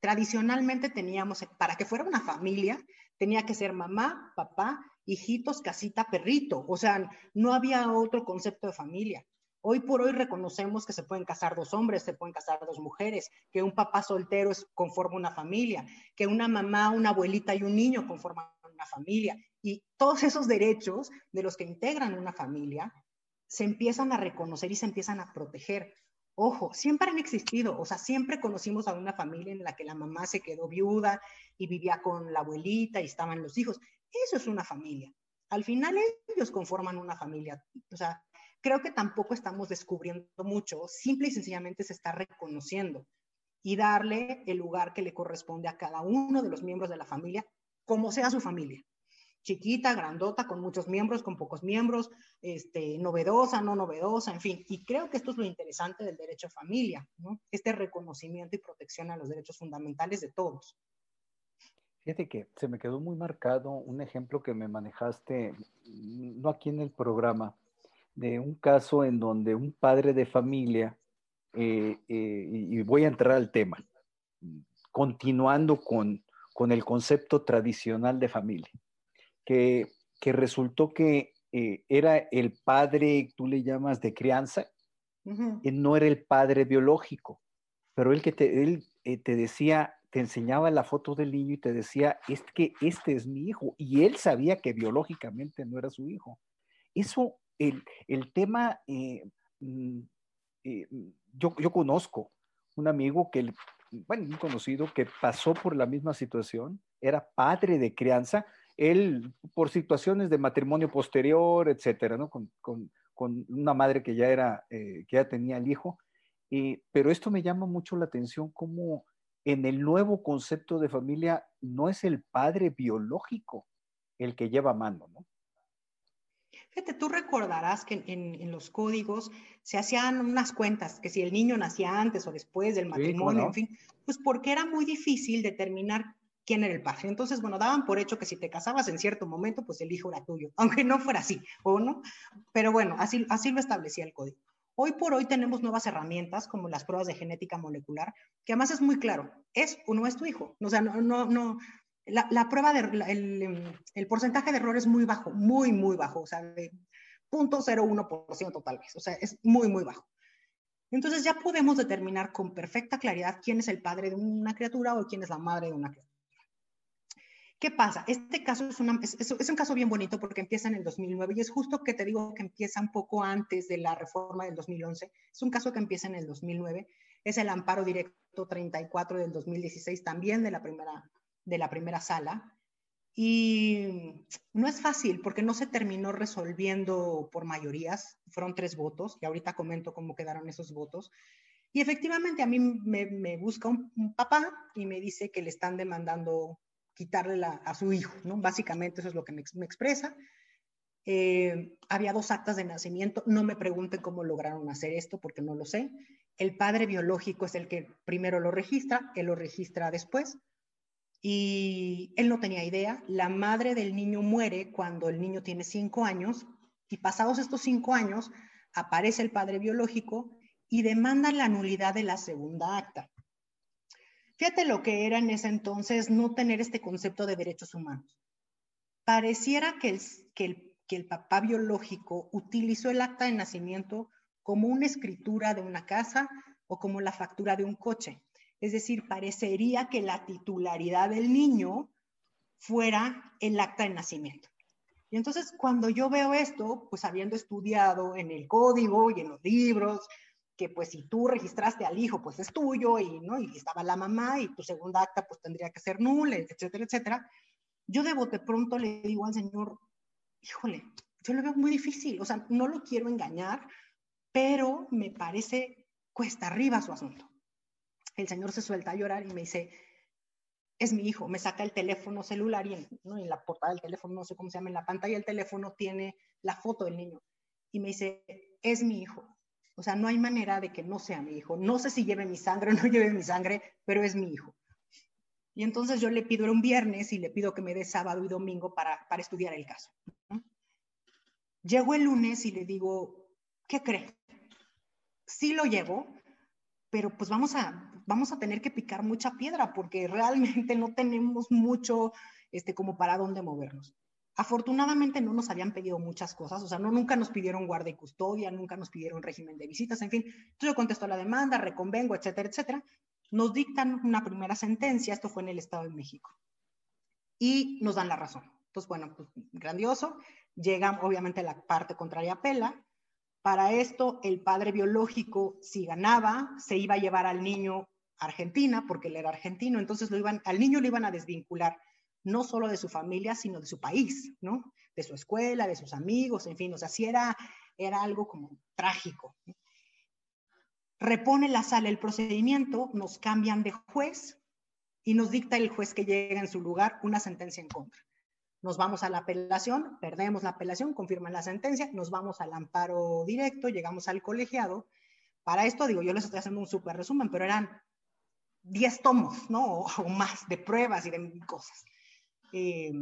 tradicionalmente teníamos, para que fuera una familia, tenía que ser mamá, papá, hijitos, casita, perrito. O sea, no había otro concepto de familia. Hoy por hoy reconocemos que se pueden casar dos hombres, se pueden casar dos mujeres, que un papá soltero conforma una familia, que una mamá, una abuelita y un niño conforman una familia. Y todos esos derechos de los que integran una familia se empiezan a reconocer y se empiezan a proteger. Ojo, siempre han existido, o sea, siempre conocimos a una familia en la que la mamá se quedó viuda y vivía con la abuelita y estaban los hijos. Eso es una familia. Al final ellos conforman una familia. O sea, creo que tampoco estamos descubriendo mucho, simple y sencillamente se está reconociendo y darle el lugar que le corresponde a cada uno de los miembros de la familia, como sea su familia chiquita, grandota, con muchos miembros, con pocos miembros, este, novedosa, no novedosa, en fin. Y creo que esto es lo interesante del derecho a familia, ¿no? Este reconocimiento y protección a los derechos fundamentales de todos. Fíjate que se me quedó muy marcado un ejemplo que me manejaste, no aquí en el programa, de un caso en donde un padre de familia, eh, eh, y voy a entrar al tema, continuando con, con el concepto tradicional de familia que, resultó que eh, era el padre, tú le llamas de crianza, y no era el padre biológico, pero él que te, él, eh, te decía, te enseñaba la foto del niño y te decía, es que este es mi hijo, y él sabía que biológicamente no era su hijo. Eso, el, el tema, eh, mm, yo, yo conozco un amigo que, bueno, un conocido que pasó por la misma situación, era padre de crianza, él por situaciones de matrimonio posterior, etcétera, ¿no? Con, con, con una madre que ya era, eh, que ya tenía el hijo. pero esto me llama mucho la atención como en el nuevo concepto de familia no es el padre biológico el que lleva mano, ¿no? Fíjate, tú recordarás que en, en, los códigos se hacían unas cuentas, que si el niño nacía antes o después del matrimonio, en fin, pues porque era muy difícil determinar quién era el padre. Entonces, bueno, daban por hecho que si te casabas en cierto momento, pues el hijo era tuyo, aunque no fuera así, ¿o no? Pero bueno, así, así lo establecía el código. Hoy por hoy tenemos nuevas herramientas como las pruebas de genética molecular, que además es muy claro, es o no es tu hijo. O sea, no, no, no la, la prueba de, el, el, porcentaje de error es muy bajo, muy, muy bajo, o sea, de 0.01% tal vez, o sea, es muy, muy bajo. Entonces ya podemos determinar con perfecta claridad quién es el padre de una criatura o quién es la madre de una criatura. ¿Qué pasa? Este caso es, un caso bien bonito porque empieza en el 2009 y es justo que te digo que empieza un poco antes de la reforma del 2011. Es un caso que empieza en el 2009. Es el amparo directo 34 del 2016 también de la primera, de la primera sala. Y no es fácil porque no se terminó resolviendo por mayorías. Fueron tres votos y ahorita comento cómo quedaron esos votos. Y efectivamente a mí me, busca un, un papá y me dice que le están demandando quitarle a su hijo, ¿no? Básicamente eso es lo que me, expresa. Eh, había dos actas de nacimiento, no me pregunten cómo lograron hacer esto porque no lo sé. El padre biológico es el que primero lo registra, él lo registra después y él no tenía idea. La madre del niño muere cuando el niño tiene cinco años y pasados estos cinco años aparece el padre biológico y demanda la nulidad de la segunda acta. Fíjate lo que era en ese entonces no tener este concepto de derechos humanos. Pareciera que el, que el, papá biológico utilizó el acta de nacimiento como una escritura de una casa o como la factura de un coche. Es decir, parecería que la titularidad del niño fuera el acta de nacimiento. Y entonces cuando yo veo esto, pues habiendo estudiado en el código y en los libros, que pues si tú registraste al hijo, pues es tuyo y, ¿no? y estaba la mamá y tu segunda acta pues tendría que ser nula, etcétera, etcétera. Yo de bote pronto le digo al Señor, híjole, yo lo veo muy difícil, o sea, no lo quiero engañar, pero me parece cuesta arriba su asunto. El Señor se suelta a llorar y me dice, es mi hijo, me saca el teléfono celular y en, en la portada del teléfono, no sé cómo se llama, en la pantalla del teléfono tiene la foto del niño. Y me dice, es mi hijo. O sea, no hay manera de que no sea mi hijo. No sé si lleve mi sangre o no lleve mi sangre, pero es mi hijo. Y entonces yo le pido, era un viernes, y le pido que me dé sábado y domingo para, para estudiar el caso. Llego el lunes y le digo, ¿qué cree? Sí lo llevo, pero pues vamos a, vamos a tener que picar mucha piedra porque realmente no tenemos mucho este, como para dónde movernos. Afortunadamente no nos habían pedido muchas cosas, o sea, no, nunca nos pidieron guardia y custodia, nunca nos pidieron régimen de visitas, en fin. Entonces yo contesto la demanda, reconvengo, etcétera, etcétera. Nos dictan una primera sentencia, esto fue en el Estado de México, y nos dan la razón. Entonces, bueno, pues grandioso. Llega obviamente la parte contraria apela, para esto, el padre biológico, si ganaba, se iba a llevar al niño a Argentina, porque él era argentino, entonces lo iban, al niño lo iban a desvincular no solo de su familia, sino de su país, ¿no? De su escuela, de sus amigos, en fin, o sea, sí era, era algo como trágico. Repone la sala el procedimiento, nos cambian de juez y nos dicta el juez que llega en su lugar una sentencia en contra. Nos vamos a la apelación, perdemos la apelación, confirman la sentencia, nos vamos al amparo directo, llegamos al colegiado. Para esto, digo, yo les estoy haciendo un súper resumen, pero eran 10 tomos, ¿no? O, más de pruebas y de cosas. Eh,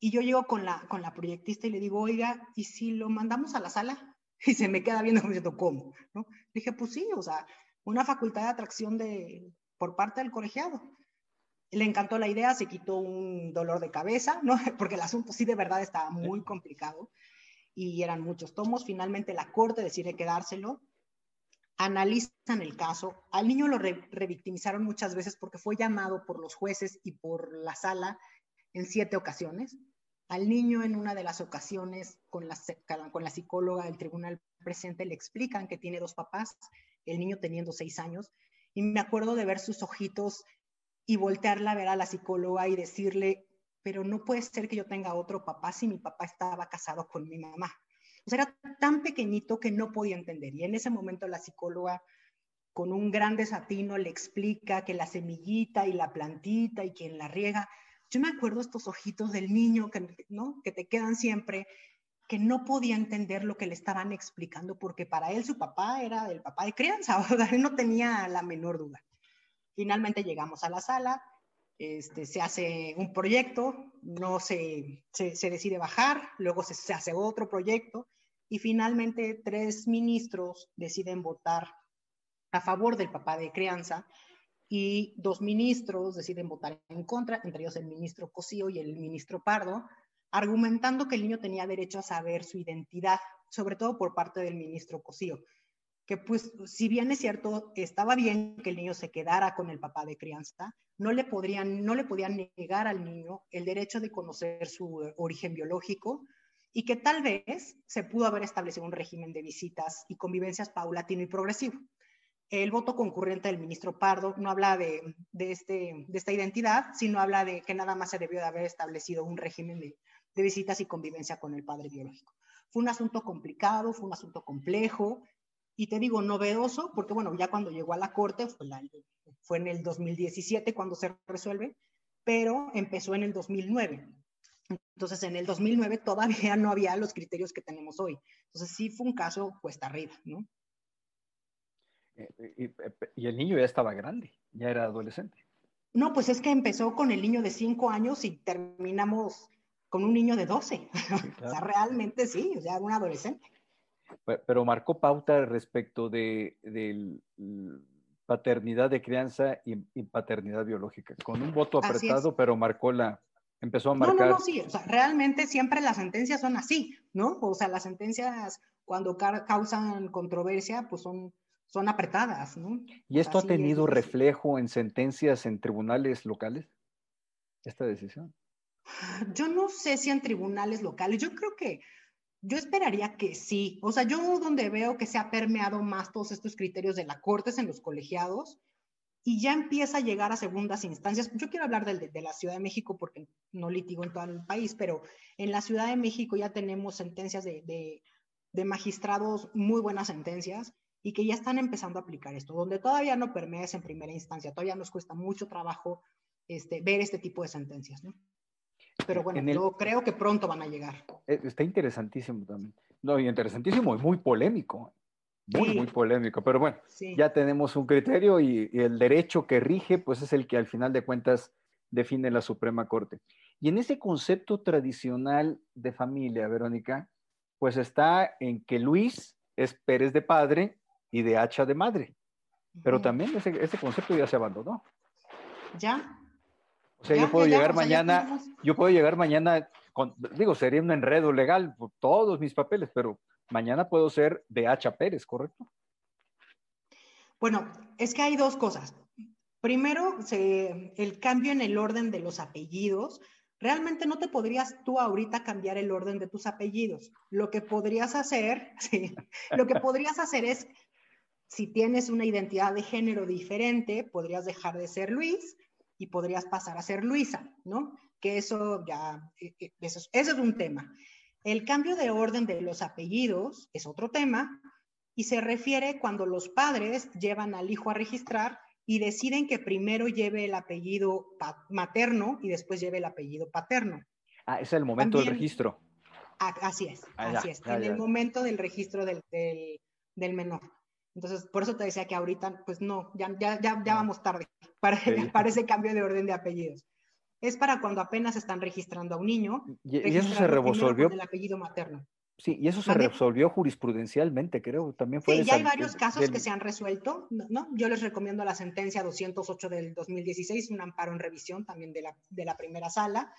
y yo llego con la, con la proyectista y le digo, oiga, ¿y si lo mandamos a la sala? Y se me queda viendo diciendo, ¿cómo? ¿No? Dije, pues sí, o sea, una facultad de atracción de, por parte del colegiado le encantó la idea, se quitó un dolor de cabeza, ¿no? porque el asunto sí de verdad estaba muy complicado y eran muchos tomos. Finalmente la corte decide quedárselo, analizan el caso. Al niño lo revictimizaron muchas veces porque fue llamado por los jueces y por la sala en siete ocasiones. Al niño en una de las ocasiones con la, con la psicóloga del tribunal presente le explican que tiene dos papás, el niño teniendo seis años, y me acuerdo de ver sus ojitos y voltearla a ver a la psicóloga y decirle, pero no puede ser que yo tenga otro papá si mi papá estaba casado con mi mamá. O sea, era tan pequeñito que no podía entender. Y en ese momento la psicóloga, con un gran desatino, le explica que la semillita y la plantita y quien la riega. Yo me acuerdo estos ojitos del niño que, ¿no? que te quedan siempre, que no podía entender lo que le estaban explicando porque para él su papá era el papá de crianza, sea, él no tenía la menor duda. Finalmente llegamos a la sala, este, se hace un proyecto, no se, se, decide bajar, luego se, se, hace otro proyecto y finalmente tres ministros deciden votar a favor del papá de crianza y dos ministros deciden votar en contra, entre ellos el ministro Cosío y el ministro Pardo, argumentando que el niño tenía derecho a saber su identidad, sobre todo por parte del ministro Cosío que pues si bien es cierto, estaba bien que el niño se quedara con el papá de crianza, no le, podrían, no le podían negar al niño el derecho de conocer su origen biológico y que tal vez se pudo haber establecido un régimen de visitas y convivencias paulatino y progresivo. El voto concurrente del ministro Pardo no habla este, de esta identidad, sino habla de que nada más se debió de haber establecido un régimen de, de visitas y convivencia con el padre biológico. Fue un asunto complicado, fue un asunto complejo, y te digo, novedoso, porque bueno, ya cuando llegó a la corte, fue, fue en el 2017 cuando se resuelve, pero empezó en el 2009. Entonces, en el 2009 todavía no había los criterios que tenemos hoy. Entonces, sí fue un caso cuesta arriba, ¿no? Y, el niño ya estaba grande, ya era adolescente. No, pues es que empezó con el niño de 5 años y terminamos con un niño de 12. o sea, realmente sí, o sea, un adolescente pero marcó pauta respecto de, paternidad de crianza y, paternidad biológica, con un voto apretado, pero marcó la, empezó a marcar. No, no, no, sí, o sea, realmente siempre las sentencias son así, ¿no? O sea, las sentencias cuando causan controversia, pues son, son apretadas, ¿no? ¿Y esto ha tenido reflejo en sentencias en tribunales locales? Esta decisión. Yo no sé si en tribunales locales, yo creo que, yo esperaría que sí. O sea, yo donde veo que se ha permeado más todos estos criterios de la Corte es en los colegiados y ya empieza a llegar a segundas instancias. Yo quiero hablar de, de, la Ciudad de México porque no litigo en todo el país, pero en la Ciudad de México ya tenemos sentencias de, de, de magistrados, muy buenas sentencias, y que ya están empezando a aplicar esto, donde todavía no permea en primera instancia, todavía nos cuesta mucho trabajo este, ver este tipo de sentencias, ¿no? Pero bueno, yo creo que pronto van a llegar. Eh, está interesantísimo también. No, y interesantísimo y muy polémico. Muy, muy polémico. Pero bueno, ya tenemos un criterio y, el derecho que rige, pues es el que al final de cuentas define la Suprema Corte. Y en ese concepto tradicional de familia, Verónica, pues está en que Luis es Pérez de padre y de Hacha de madre. Pero también ese, ese concepto ya se abandonó. Ya, o sea, yo puedo llegar mañana, yo puedo llegar mañana, con, digo, sería un enredo legal por todos mis papeles, pero mañana puedo ser de Hacha Pérez, ¿correcto? Bueno, es que hay dos cosas. Primero, el cambio en el orden de los apellidos. Realmente no te podrías tú ahorita cambiar el orden de tus apellidos. Lo que podrías hacer, sí, lo que podrías hacer es, si tienes una identidad de género diferente, podrías dejar de ser Luis y podrías pasar a ser Luisa, ¿no? Que eso ya, eh, eh, eso, es un tema. El cambio de orden de los apellidos es otro tema y se refiere cuando los padres llevan al hijo a registrar y deciden que primero lleve el apellido materno y después lleve el apellido paterno. Ah, es el momento del registro. así es, ah, así es, en el momento del registro del, del menor. Entonces, por eso te decía que ahorita, pues no, ya, ya, ya, ya vamos tarde para, para, ese cambio de orden de apellidos. Es para cuando apenas están registrando a un niño. Y, eso se resolvió. el apellido materno. Sí, y eso se resolvió jurisprudencialmente, creo. También fue. Sí, ya hay varios casos que se han resuelto, ¿no? Yo les recomiendo la sentencia 208 del 2016, un amparo en revisión también de la, de la primera sala,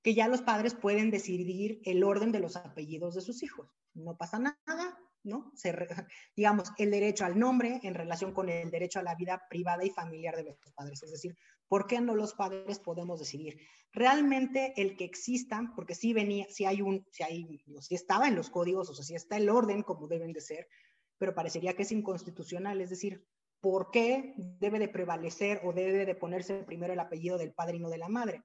que ya los padres pueden decidir el orden de los apellidos de sus hijos. No pasa nada, ¿no? digamos, el derecho al nombre en relación con el derecho a la vida privada y familiar de los padres. Es decir, ¿por qué no los padres podemos decidir? Realmente el que existan, porque si venía, si hay un, si hay, si estaba en los códigos, o sea, si está el orden como deben de ser, pero parecería que es inconstitucional, es decir, ¿por qué debe de prevalecer o debe de ponerse primero el apellido del padre y no de la madre?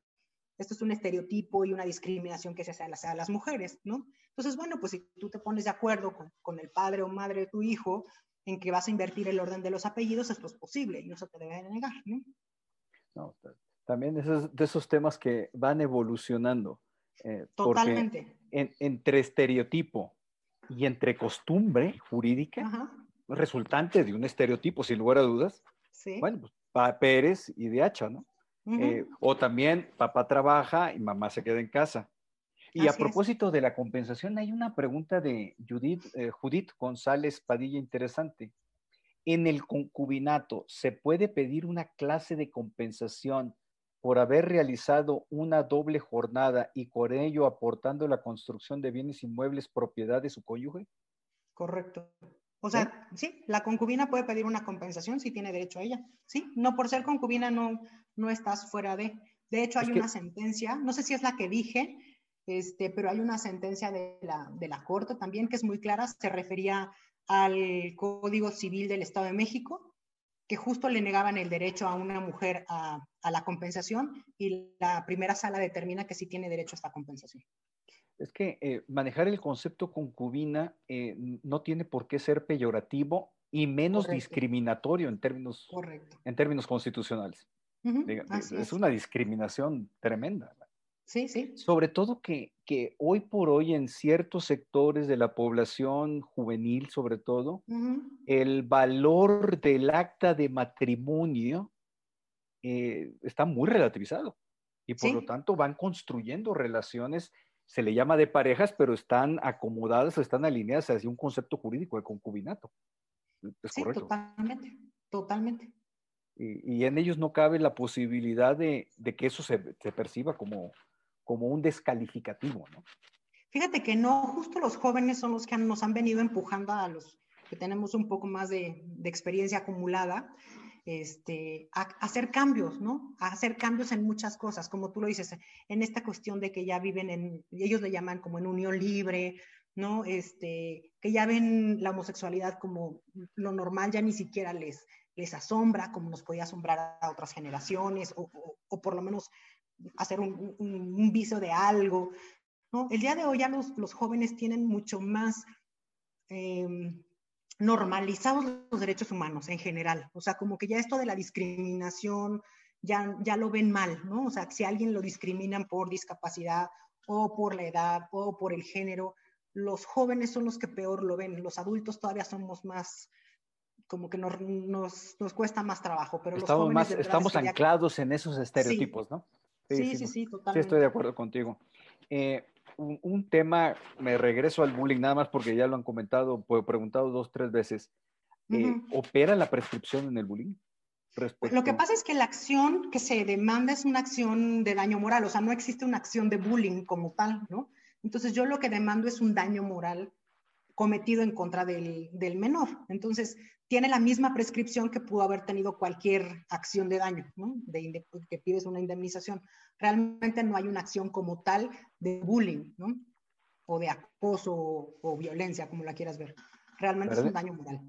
Esto es un estereotipo y una discriminación que se hace a las, a las mujeres, ¿no? Entonces, bueno, pues si tú te pones de acuerdo con, con, el padre o madre de tu hijo en que vas a invertir el orden de los apellidos, esto es posible y no se te debe negar, ¿no? no también esos, de esos temas que van evolucionando. Eh, Totalmente. entre estereotipo y entre costumbre jurídica, resultante de un estereotipo, sin lugar a dudas, sí. bueno, pues Pérez y de Hacha, ¿no? Eh, o también papá trabaja y mamá se queda en casa. Y a propósito de la compensación, hay una pregunta de Judith, eh, Judith González Padilla interesante. ¿En el concubinato se puede pedir una clase de compensación por haber realizado una doble jornada y por ello aportando la construcción de bienes inmuebles propiedad de su cónyuge? Correcto. O sea, sí, la concubina puede pedir una compensación si tiene derecho a ella. Sí, no por ser concubina no, no estás fuera de. De hecho, hay una sentencia, no sé si es la que dije, este, pero hay una sentencia de la, de la Corte también que es muy clara, se refería al Código Civil del Estado de México, que justo le negaban el derecho a una mujer a, a la compensación y la primera sala determina que sí tiene derecho a esta compensación. Es que eh, manejar el concepto concubina eh, no tiene por qué ser peyorativo y menos discriminatorio en términos, en términos constitucionales. Es, una discriminación tremenda. Sí, sí. Sobre todo que, que, hoy por hoy en ciertos sectores de la población juvenil, sobre todo, el valor del acta de matrimonio eh, está muy relativizado y por lo tanto van construyendo relaciones se le llama de parejas, pero están acomodadas o están alineadas hacia un concepto jurídico de concubinato. sí, totalmente, totalmente. Y, en ellos no cabe la posibilidad de, que eso se, perciba como, un descalificativo, ¿no? Fíjate que no, justo los jóvenes son los que nos han venido empujando a los que tenemos un poco más de, de experiencia acumulada, este, a, hacer cambios, ¿no? A hacer cambios en muchas cosas, como tú lo dices, en esta cuestión de que ya viven en, ellos le llaman como en unión libre, ¿no? Este, que ya ven la homosexualidad como lo normal, ya ni siquiera les, les asombra, como nos podía asombrar a otras generaciones, o, o, por lo menos hacer un, un, vicio de algo, ¿no? El día de hoy ya los, los jóvenes tienen mucho más... Eh, normalizados los derechos humanos en general. O sea, como que ya esto de la discriminación ya, ya lo ven mal, ¿no? O sea, si alguien lo discriminan por discapacidad o por la edad o por el género, los jóvenes son los que peor lo ven. Los adultos todavía somos más, como que nos, nos, nos cuesta más trabajo, pero estamos los más, estamos anclados en esos estereotipos, ¿no? Sí, sí, sí, totalmente. Sí, estoy de acuerdo contigo. Eh, un, tema, me regreso al bullying nada más porque ya lo han comentado, preguntado dos, tres veces. Eh, ¿Opera la prescripción en el bullying? Lo que pasa es que la acción que se demanda es una acción de daño moral, o sea, no existe una acción de bullying como tal, ¿no? Entonces yo lo que demando es un daño moral cometido en contra del, del menor. Entonces, tiene la misma prescripción que pudo haber tenido cualquier acción de daño, ¿no? De, que pides una indemnización. Realmente no hay una acción como tal de bullying, ¿no? O de acoso o, violencia, como la quieras ver. Realmente es un daño moral.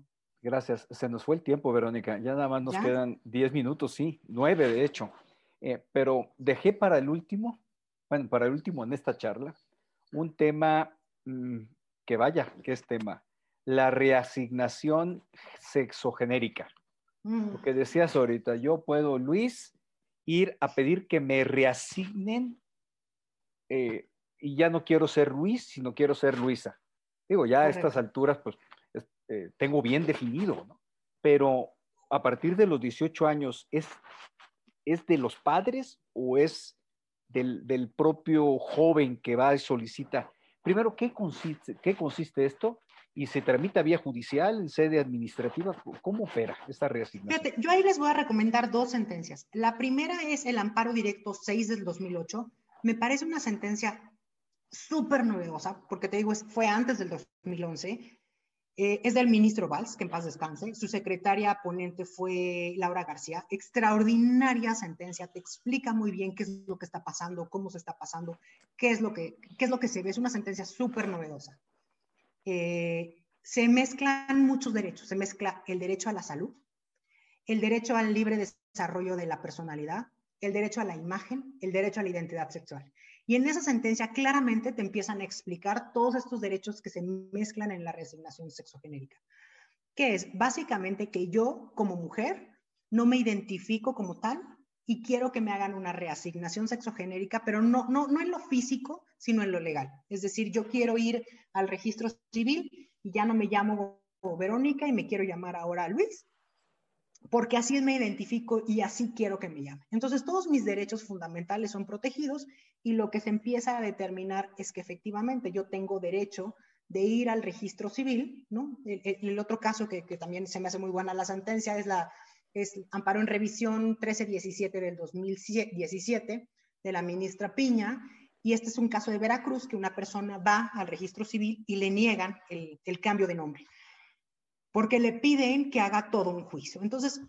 Gracias. Se nos fue el tiempo, Verónica. Ya nada más nos quedan 10 minutos, sí, 9 de hecho. Eh, pero dejé para el último, bueno, para el último en esta charla, un tema mm, que vaya, que es tema la reasignación sexogenérica. Mm. Lo que decías ahorita, yo puedo, Luis, ir a pedir que me reasignen eh, y ya no quiero ser Luis, sino quiero ser Luisa. Digo, ya a estas alturas, pues eh, tengo bien definido, ¿no? Pero a partir de los 18 años, ¿es, es de los padres o es del, del propio joven que va y solicita? Primero, ¿qué consiste, ¿qué consiste esto? Y se tramita vía judicial, en sede administrativa. ¿Cómo opera esta reasignación? Fíjate, yo ahí les voy a recomendar dos sentencias. La primera es el amparo directo 6 del 2008. Me parece una sentencia súper novedosa, porque te digo, fue antes del 2011. Eh, es del ministro Valls, que en paz descanse. Su secretaria ponente fue Laura García. Extraordinaria sentencia, te explica muy bien qué es lo que está pasando, cómo se está pasando, qué es lo que, qué es lo que se ve. Es una sentencia súper novedosa. Eh, se mezclan muchos derechos. Se mezcla el derecho a la salud, el derecho al libre desarrollo de la personalidad, el derecho a la imagen, el derecho a la identidad sexual. Y en esa sentencia claramente te empiezan a explicar todos estos derechos que se mezclan en la resignación sexogenérica, que es básicamente que yo como mujer no me identifico como tal y quiero que me hagan una reasignación sexogenérica, pero no, no, no en lo físico, sino en lo legal. Es decir, yo quiero ir al registro civil y ya no me llamo Verónica y me quiero llamar ahora Luis, porque así me identifico y así quiero que me llame. Entonces, todos mis derechos fundamentales son protegidos y lo que se empieza a determinar es que efectivamente yo tengo derecho de ir al registro civil, ¿no? El, otro caso que, que, también se me hace muy buena la sentencia es la es amparo en revisión 1317 del 2017 de la ministra Piña, y este es un caso de Veracruz, que una persona va al registro civil y le niegan el, el cambio de nombre, porque le piden que haga todo un juicio. Entonces,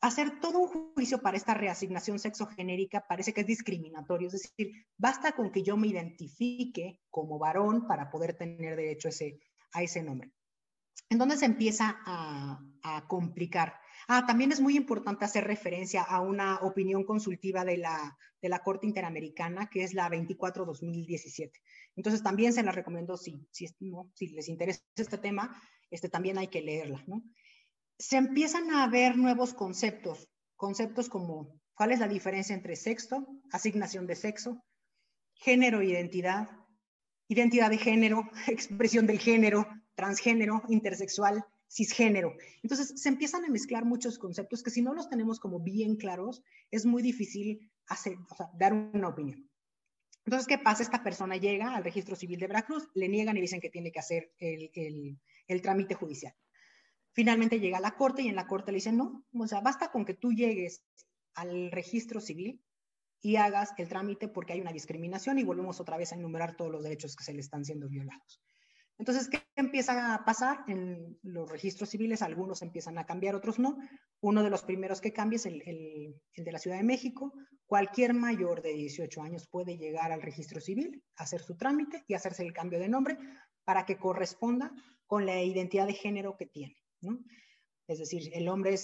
hacer todo un juicio para esta reasignación sexogenérica parece que es discriminatorio, es decir, basta con que yo me identifique como varón para poder tener derecho a ese, a ese nombre. Entonces se empieza a, a complicar Ah, también es muy importante hacer referencia a una opinión consultiva de la, de la Corte Interamericana, que es la 24-2017. Entonces, también se la recomiendo, si, si, ¿no? si les interesa este tema, este, también hay que leerla. Se empiezan a ver nuevos conceptos, conceptos como cuál es la diferencia entre sexo, asignación de sexo, género, identidad, identidad de género, expresión del género, transgénero, intersexual, cisgénero. Entonces, se empiezan a mezclar muchos conceptos que si no los tenemos como bien claros, es muy difícil hacer, dar una opinión. Entonces, ¿qué pasa? Esta persona llega al registro civil de Veracruz, le niegan y dicen que tiene que hacer el, el trámite judicial. Finalmente llega a la corte y en la corte le dicen, no, o sea, basta con que tú llegues al registro civil y hagas el trámite porque hay una discriminación y volvemos otra vez a enumerar todos los derechos que se le están siendo violados. Entonces, ¿qué empieza a pasar? En los registros civiles algunos empiezan a cambiar, otros no. Uno de los primeros que cambia es el, de la Ciudad de México. Cualquier mayor de 18 años puede llegar al registro civil, hacer su trámite y hacerse el cambio de nombre para que corresponda con la identidad de género que tiene. Es decir, el hombre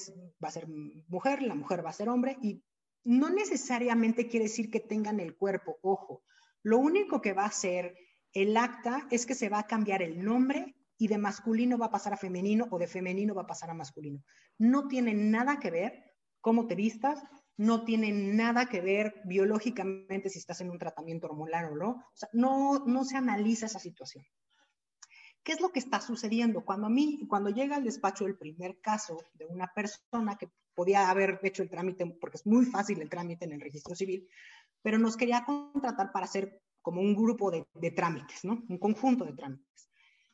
va a ser mujer, la mujer va a ser hombre y no necesariamente quiere decir que tengan el cuerpo, ojo. Lo único que va a hacer el acta es que se va a cambiar el nombre y de masculino va a pasar a femenino o de femenino va a pasar a masculino. No tiene nada que ver cómo te vistas, no tiene nada que ver biológicamente si estás en un tratamiento hormonal o no. O sea, no, no se analiza esa situación. ¿Qué es lo que está sucediendo? Cuando a mí, cuando llega al despacho el primer caso de una persona que podía haber hecho el trámite, porque es muy fácil el trámite en el registro civil, pero nos quería contratar para hacer como un grupo de, trámites, ¿no? Un conjunto de trámites.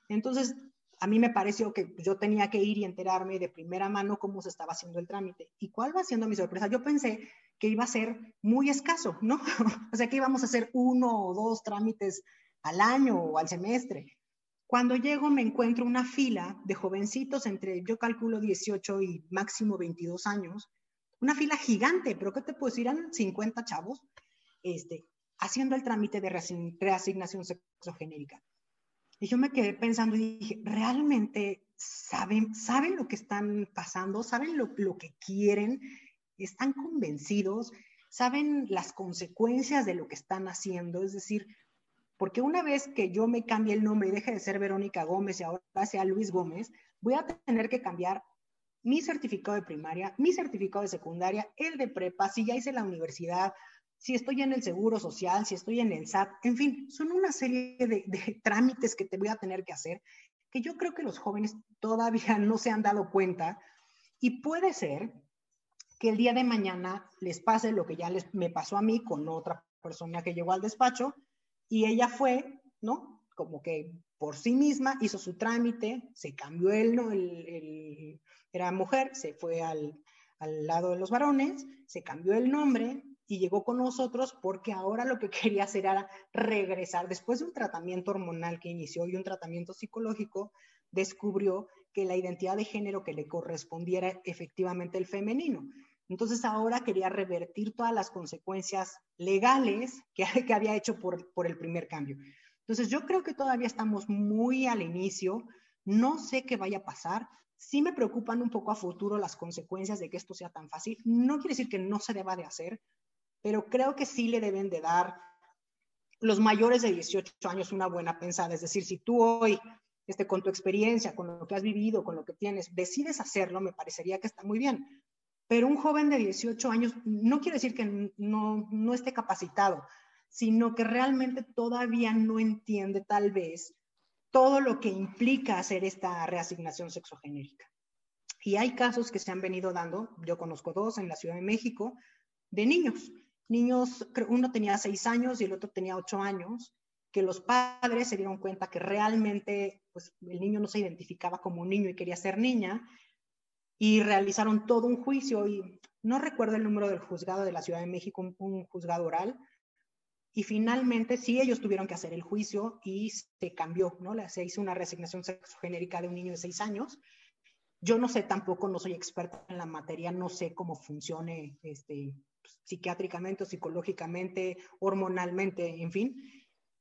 Entonces, a mí me pareció que yo tenía que ir y enterarme de primera mano cómo se estaba haciendo el trámite. ¿Y cuál va siendo mi sorpresa? Yo pensé que iba a ser muy escaso, ¿no? o sea, que íbamos a hacer uno o dos trámites al año o al semestre. Cuando llego me encuentro una fila de jovencitos entre, yo calculo 18 y máximo 22 años, una fila gigante, pero ¿qué te puedo decir? Eran 50 chavos, este, haciendo el trámite de reasignación sexogenérica. Y yo me quedé pensando y dije, ¿realmente saben, saben lo que están pasando? ¿Saben lo, lo que quieren? ¿Están convencidos? ¿Saben las consecuencias de lo que están haciendo? Es decir, porque una vez que yo me cambie el nombre y deje de ser Verónica Gómez y ahora sea Luis Gómez, voy a tener que cambiar mi certificado de primaria, mi certificado de secundaria, el de prepa, si ya hice la universidad, si estoy en el Seguro Social, si estoy en el SAT, en fin, son una serie de, trámites que te voy a tener que hacer que yo creo que los jóvenes todavía no se han dado cuenta y puede ser que el día de mañana les pase lo que ya me pasó a mí con otra persona que llegó al despacho y ella fue, ¿no? Como que por sí misma hizo su trámite, se cambió él, ¿no? El, era mujer, se fue al, al lado de los varones, se cambió el nombre, y llegó con nosotros porque ahora lo que quería hacer era regresar. Después de un tratamiento hormonal que inició y un tratamiento psicológico, descubrió que la identidad de género que le correspondiera era efectivamente el femenino. Entonces ahora quería revertir todas las consecuencias legales que, que había hecho por, por el primer cambio. Entonces yo creo que todavía estamos muy al inicio, no sé qué vaya a pasar, sí me preocupan un poco a futuro las consecuencias de que esto sea tan fácil. No quiere decir que no se deba de hacer, pero creo que sí le deben de dar los mayores de 18 años una buena pensada. Es decir, si tú hoy, este, con tu experiencia, con lo que has vivido, con lo que tienes, decides hacerlo, me parecería que está muy bien. Pero un joven de 18 años no quiere decir que no, no esté capacitado, sino que realmente todavía no entiende tal vez todo lo que implica hacer esta reasignación sexogenérica. Y hay casos que se han venido dando, yo conozco dos en la Ciudad de México, de niños niños, uno tenía seis años y el otro tenía ocho años, que los padres se dieron cuenta que realmente pues, el niño no se identificaba como un niño y quería ser niña, y realizaron todo un juicio, y no recuerdo el número del juzgado de la Ciudad de México, un, juzgado oral, y finalmente sí ellos tuvieron que hacer el juicio y se cambió, ¿no? Se hizo una resignación sexogenérica de un niño de seis años. Yo no sé tampoco, no soy experta en la materia, no sé cómo funcione este, psiquiátricamente psicológicamente, hormonalmente, en fin.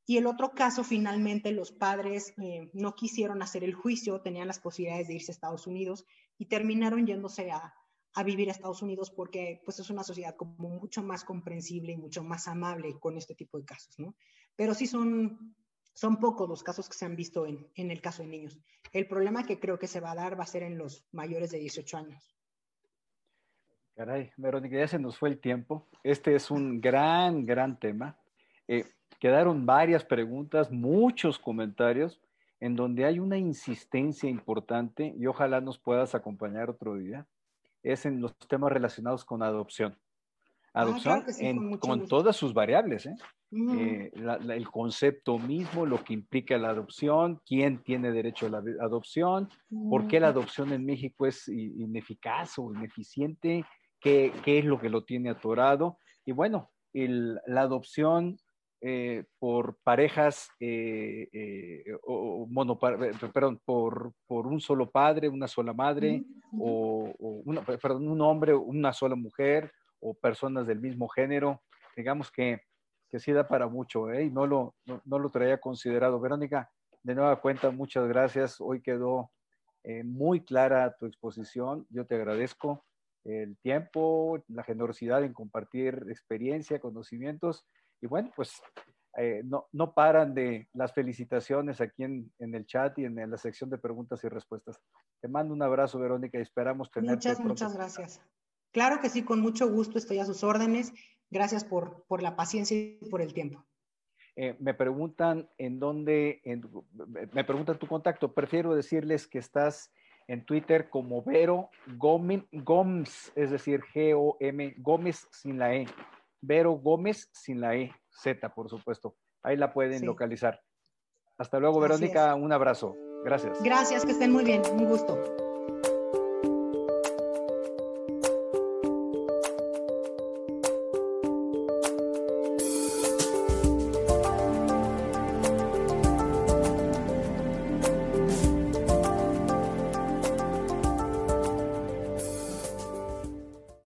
Y el otro caso, finalmente, los padres eh, no quisieron hacer el juicio, tenían las posibilidades de irse a Estados Unidos y terminaron yéndose a, a vivir a Estados Unidos porque pues, es una sociedad como mucho más comprensible y mucho más amable con este tipo de casos, ¿no? Pero sí son, son pocos los casos que se han visto en, en el caso de niños. El problema que creo que se va a dar va a ser en los mayores de 18 años. Caray, Verónica, ya se nos fue el tiempo. Este es un gran, gran tema. Eh, quedaron varias preguntas, muchos comentarios, en donde hay una insistencia importante y ojalá nos puedas acompañar otro día. Es en los temas relacionados con adopción. Ah, adopción con, todas sus variables, ¿eh? Eh, el concepto mismo, lo que implica la adopción, quién tiene derecho a la adopción, por qué la adopción en México es ineficaz o ineficiente, qué, es lo que lo tiene atorado. Y bueno, la adopción eh, por parejas o, perdón, por, por, un solo padre, una sola madre, o, perdón, un hombre, una sola mujer, o personas del mismo género. Digamos que, que sí da para mucho, ¿eh? y no lo, no, lo traía considerado. Verónica, de nueva cuenta, muchas gracias. Hoy quedó eh, muy clara tu exposición. Yo te agradezco el tiempo, la generosidad en compartir experiencia, conocimientos. Y bueno, pues eh, no, no, paran de las felicitaciones aquí en, en, el chat y en la sección de preguntas y respuestas. Te mando un abrazo, Verónica, y esperamos tener. Muchas, muchas gracias. Claro que sí, con mucho gusto estoy a sus órdenes. Gracias por, por la paciencia y por el tiempo. Eh, me preguntan en dónde, me preguntan tu contacto. Prefiero decirles que estás en Twitter como Vero Gómez, es decir, G-O-M, Gómez sin la E. Vero Gómez sin la E, Z, por supuesto. Ahí la pueden localizar. Hasta luego, Verónica. Un abrazo. Gracias. Gracias, que estén muy bien. Un gusto.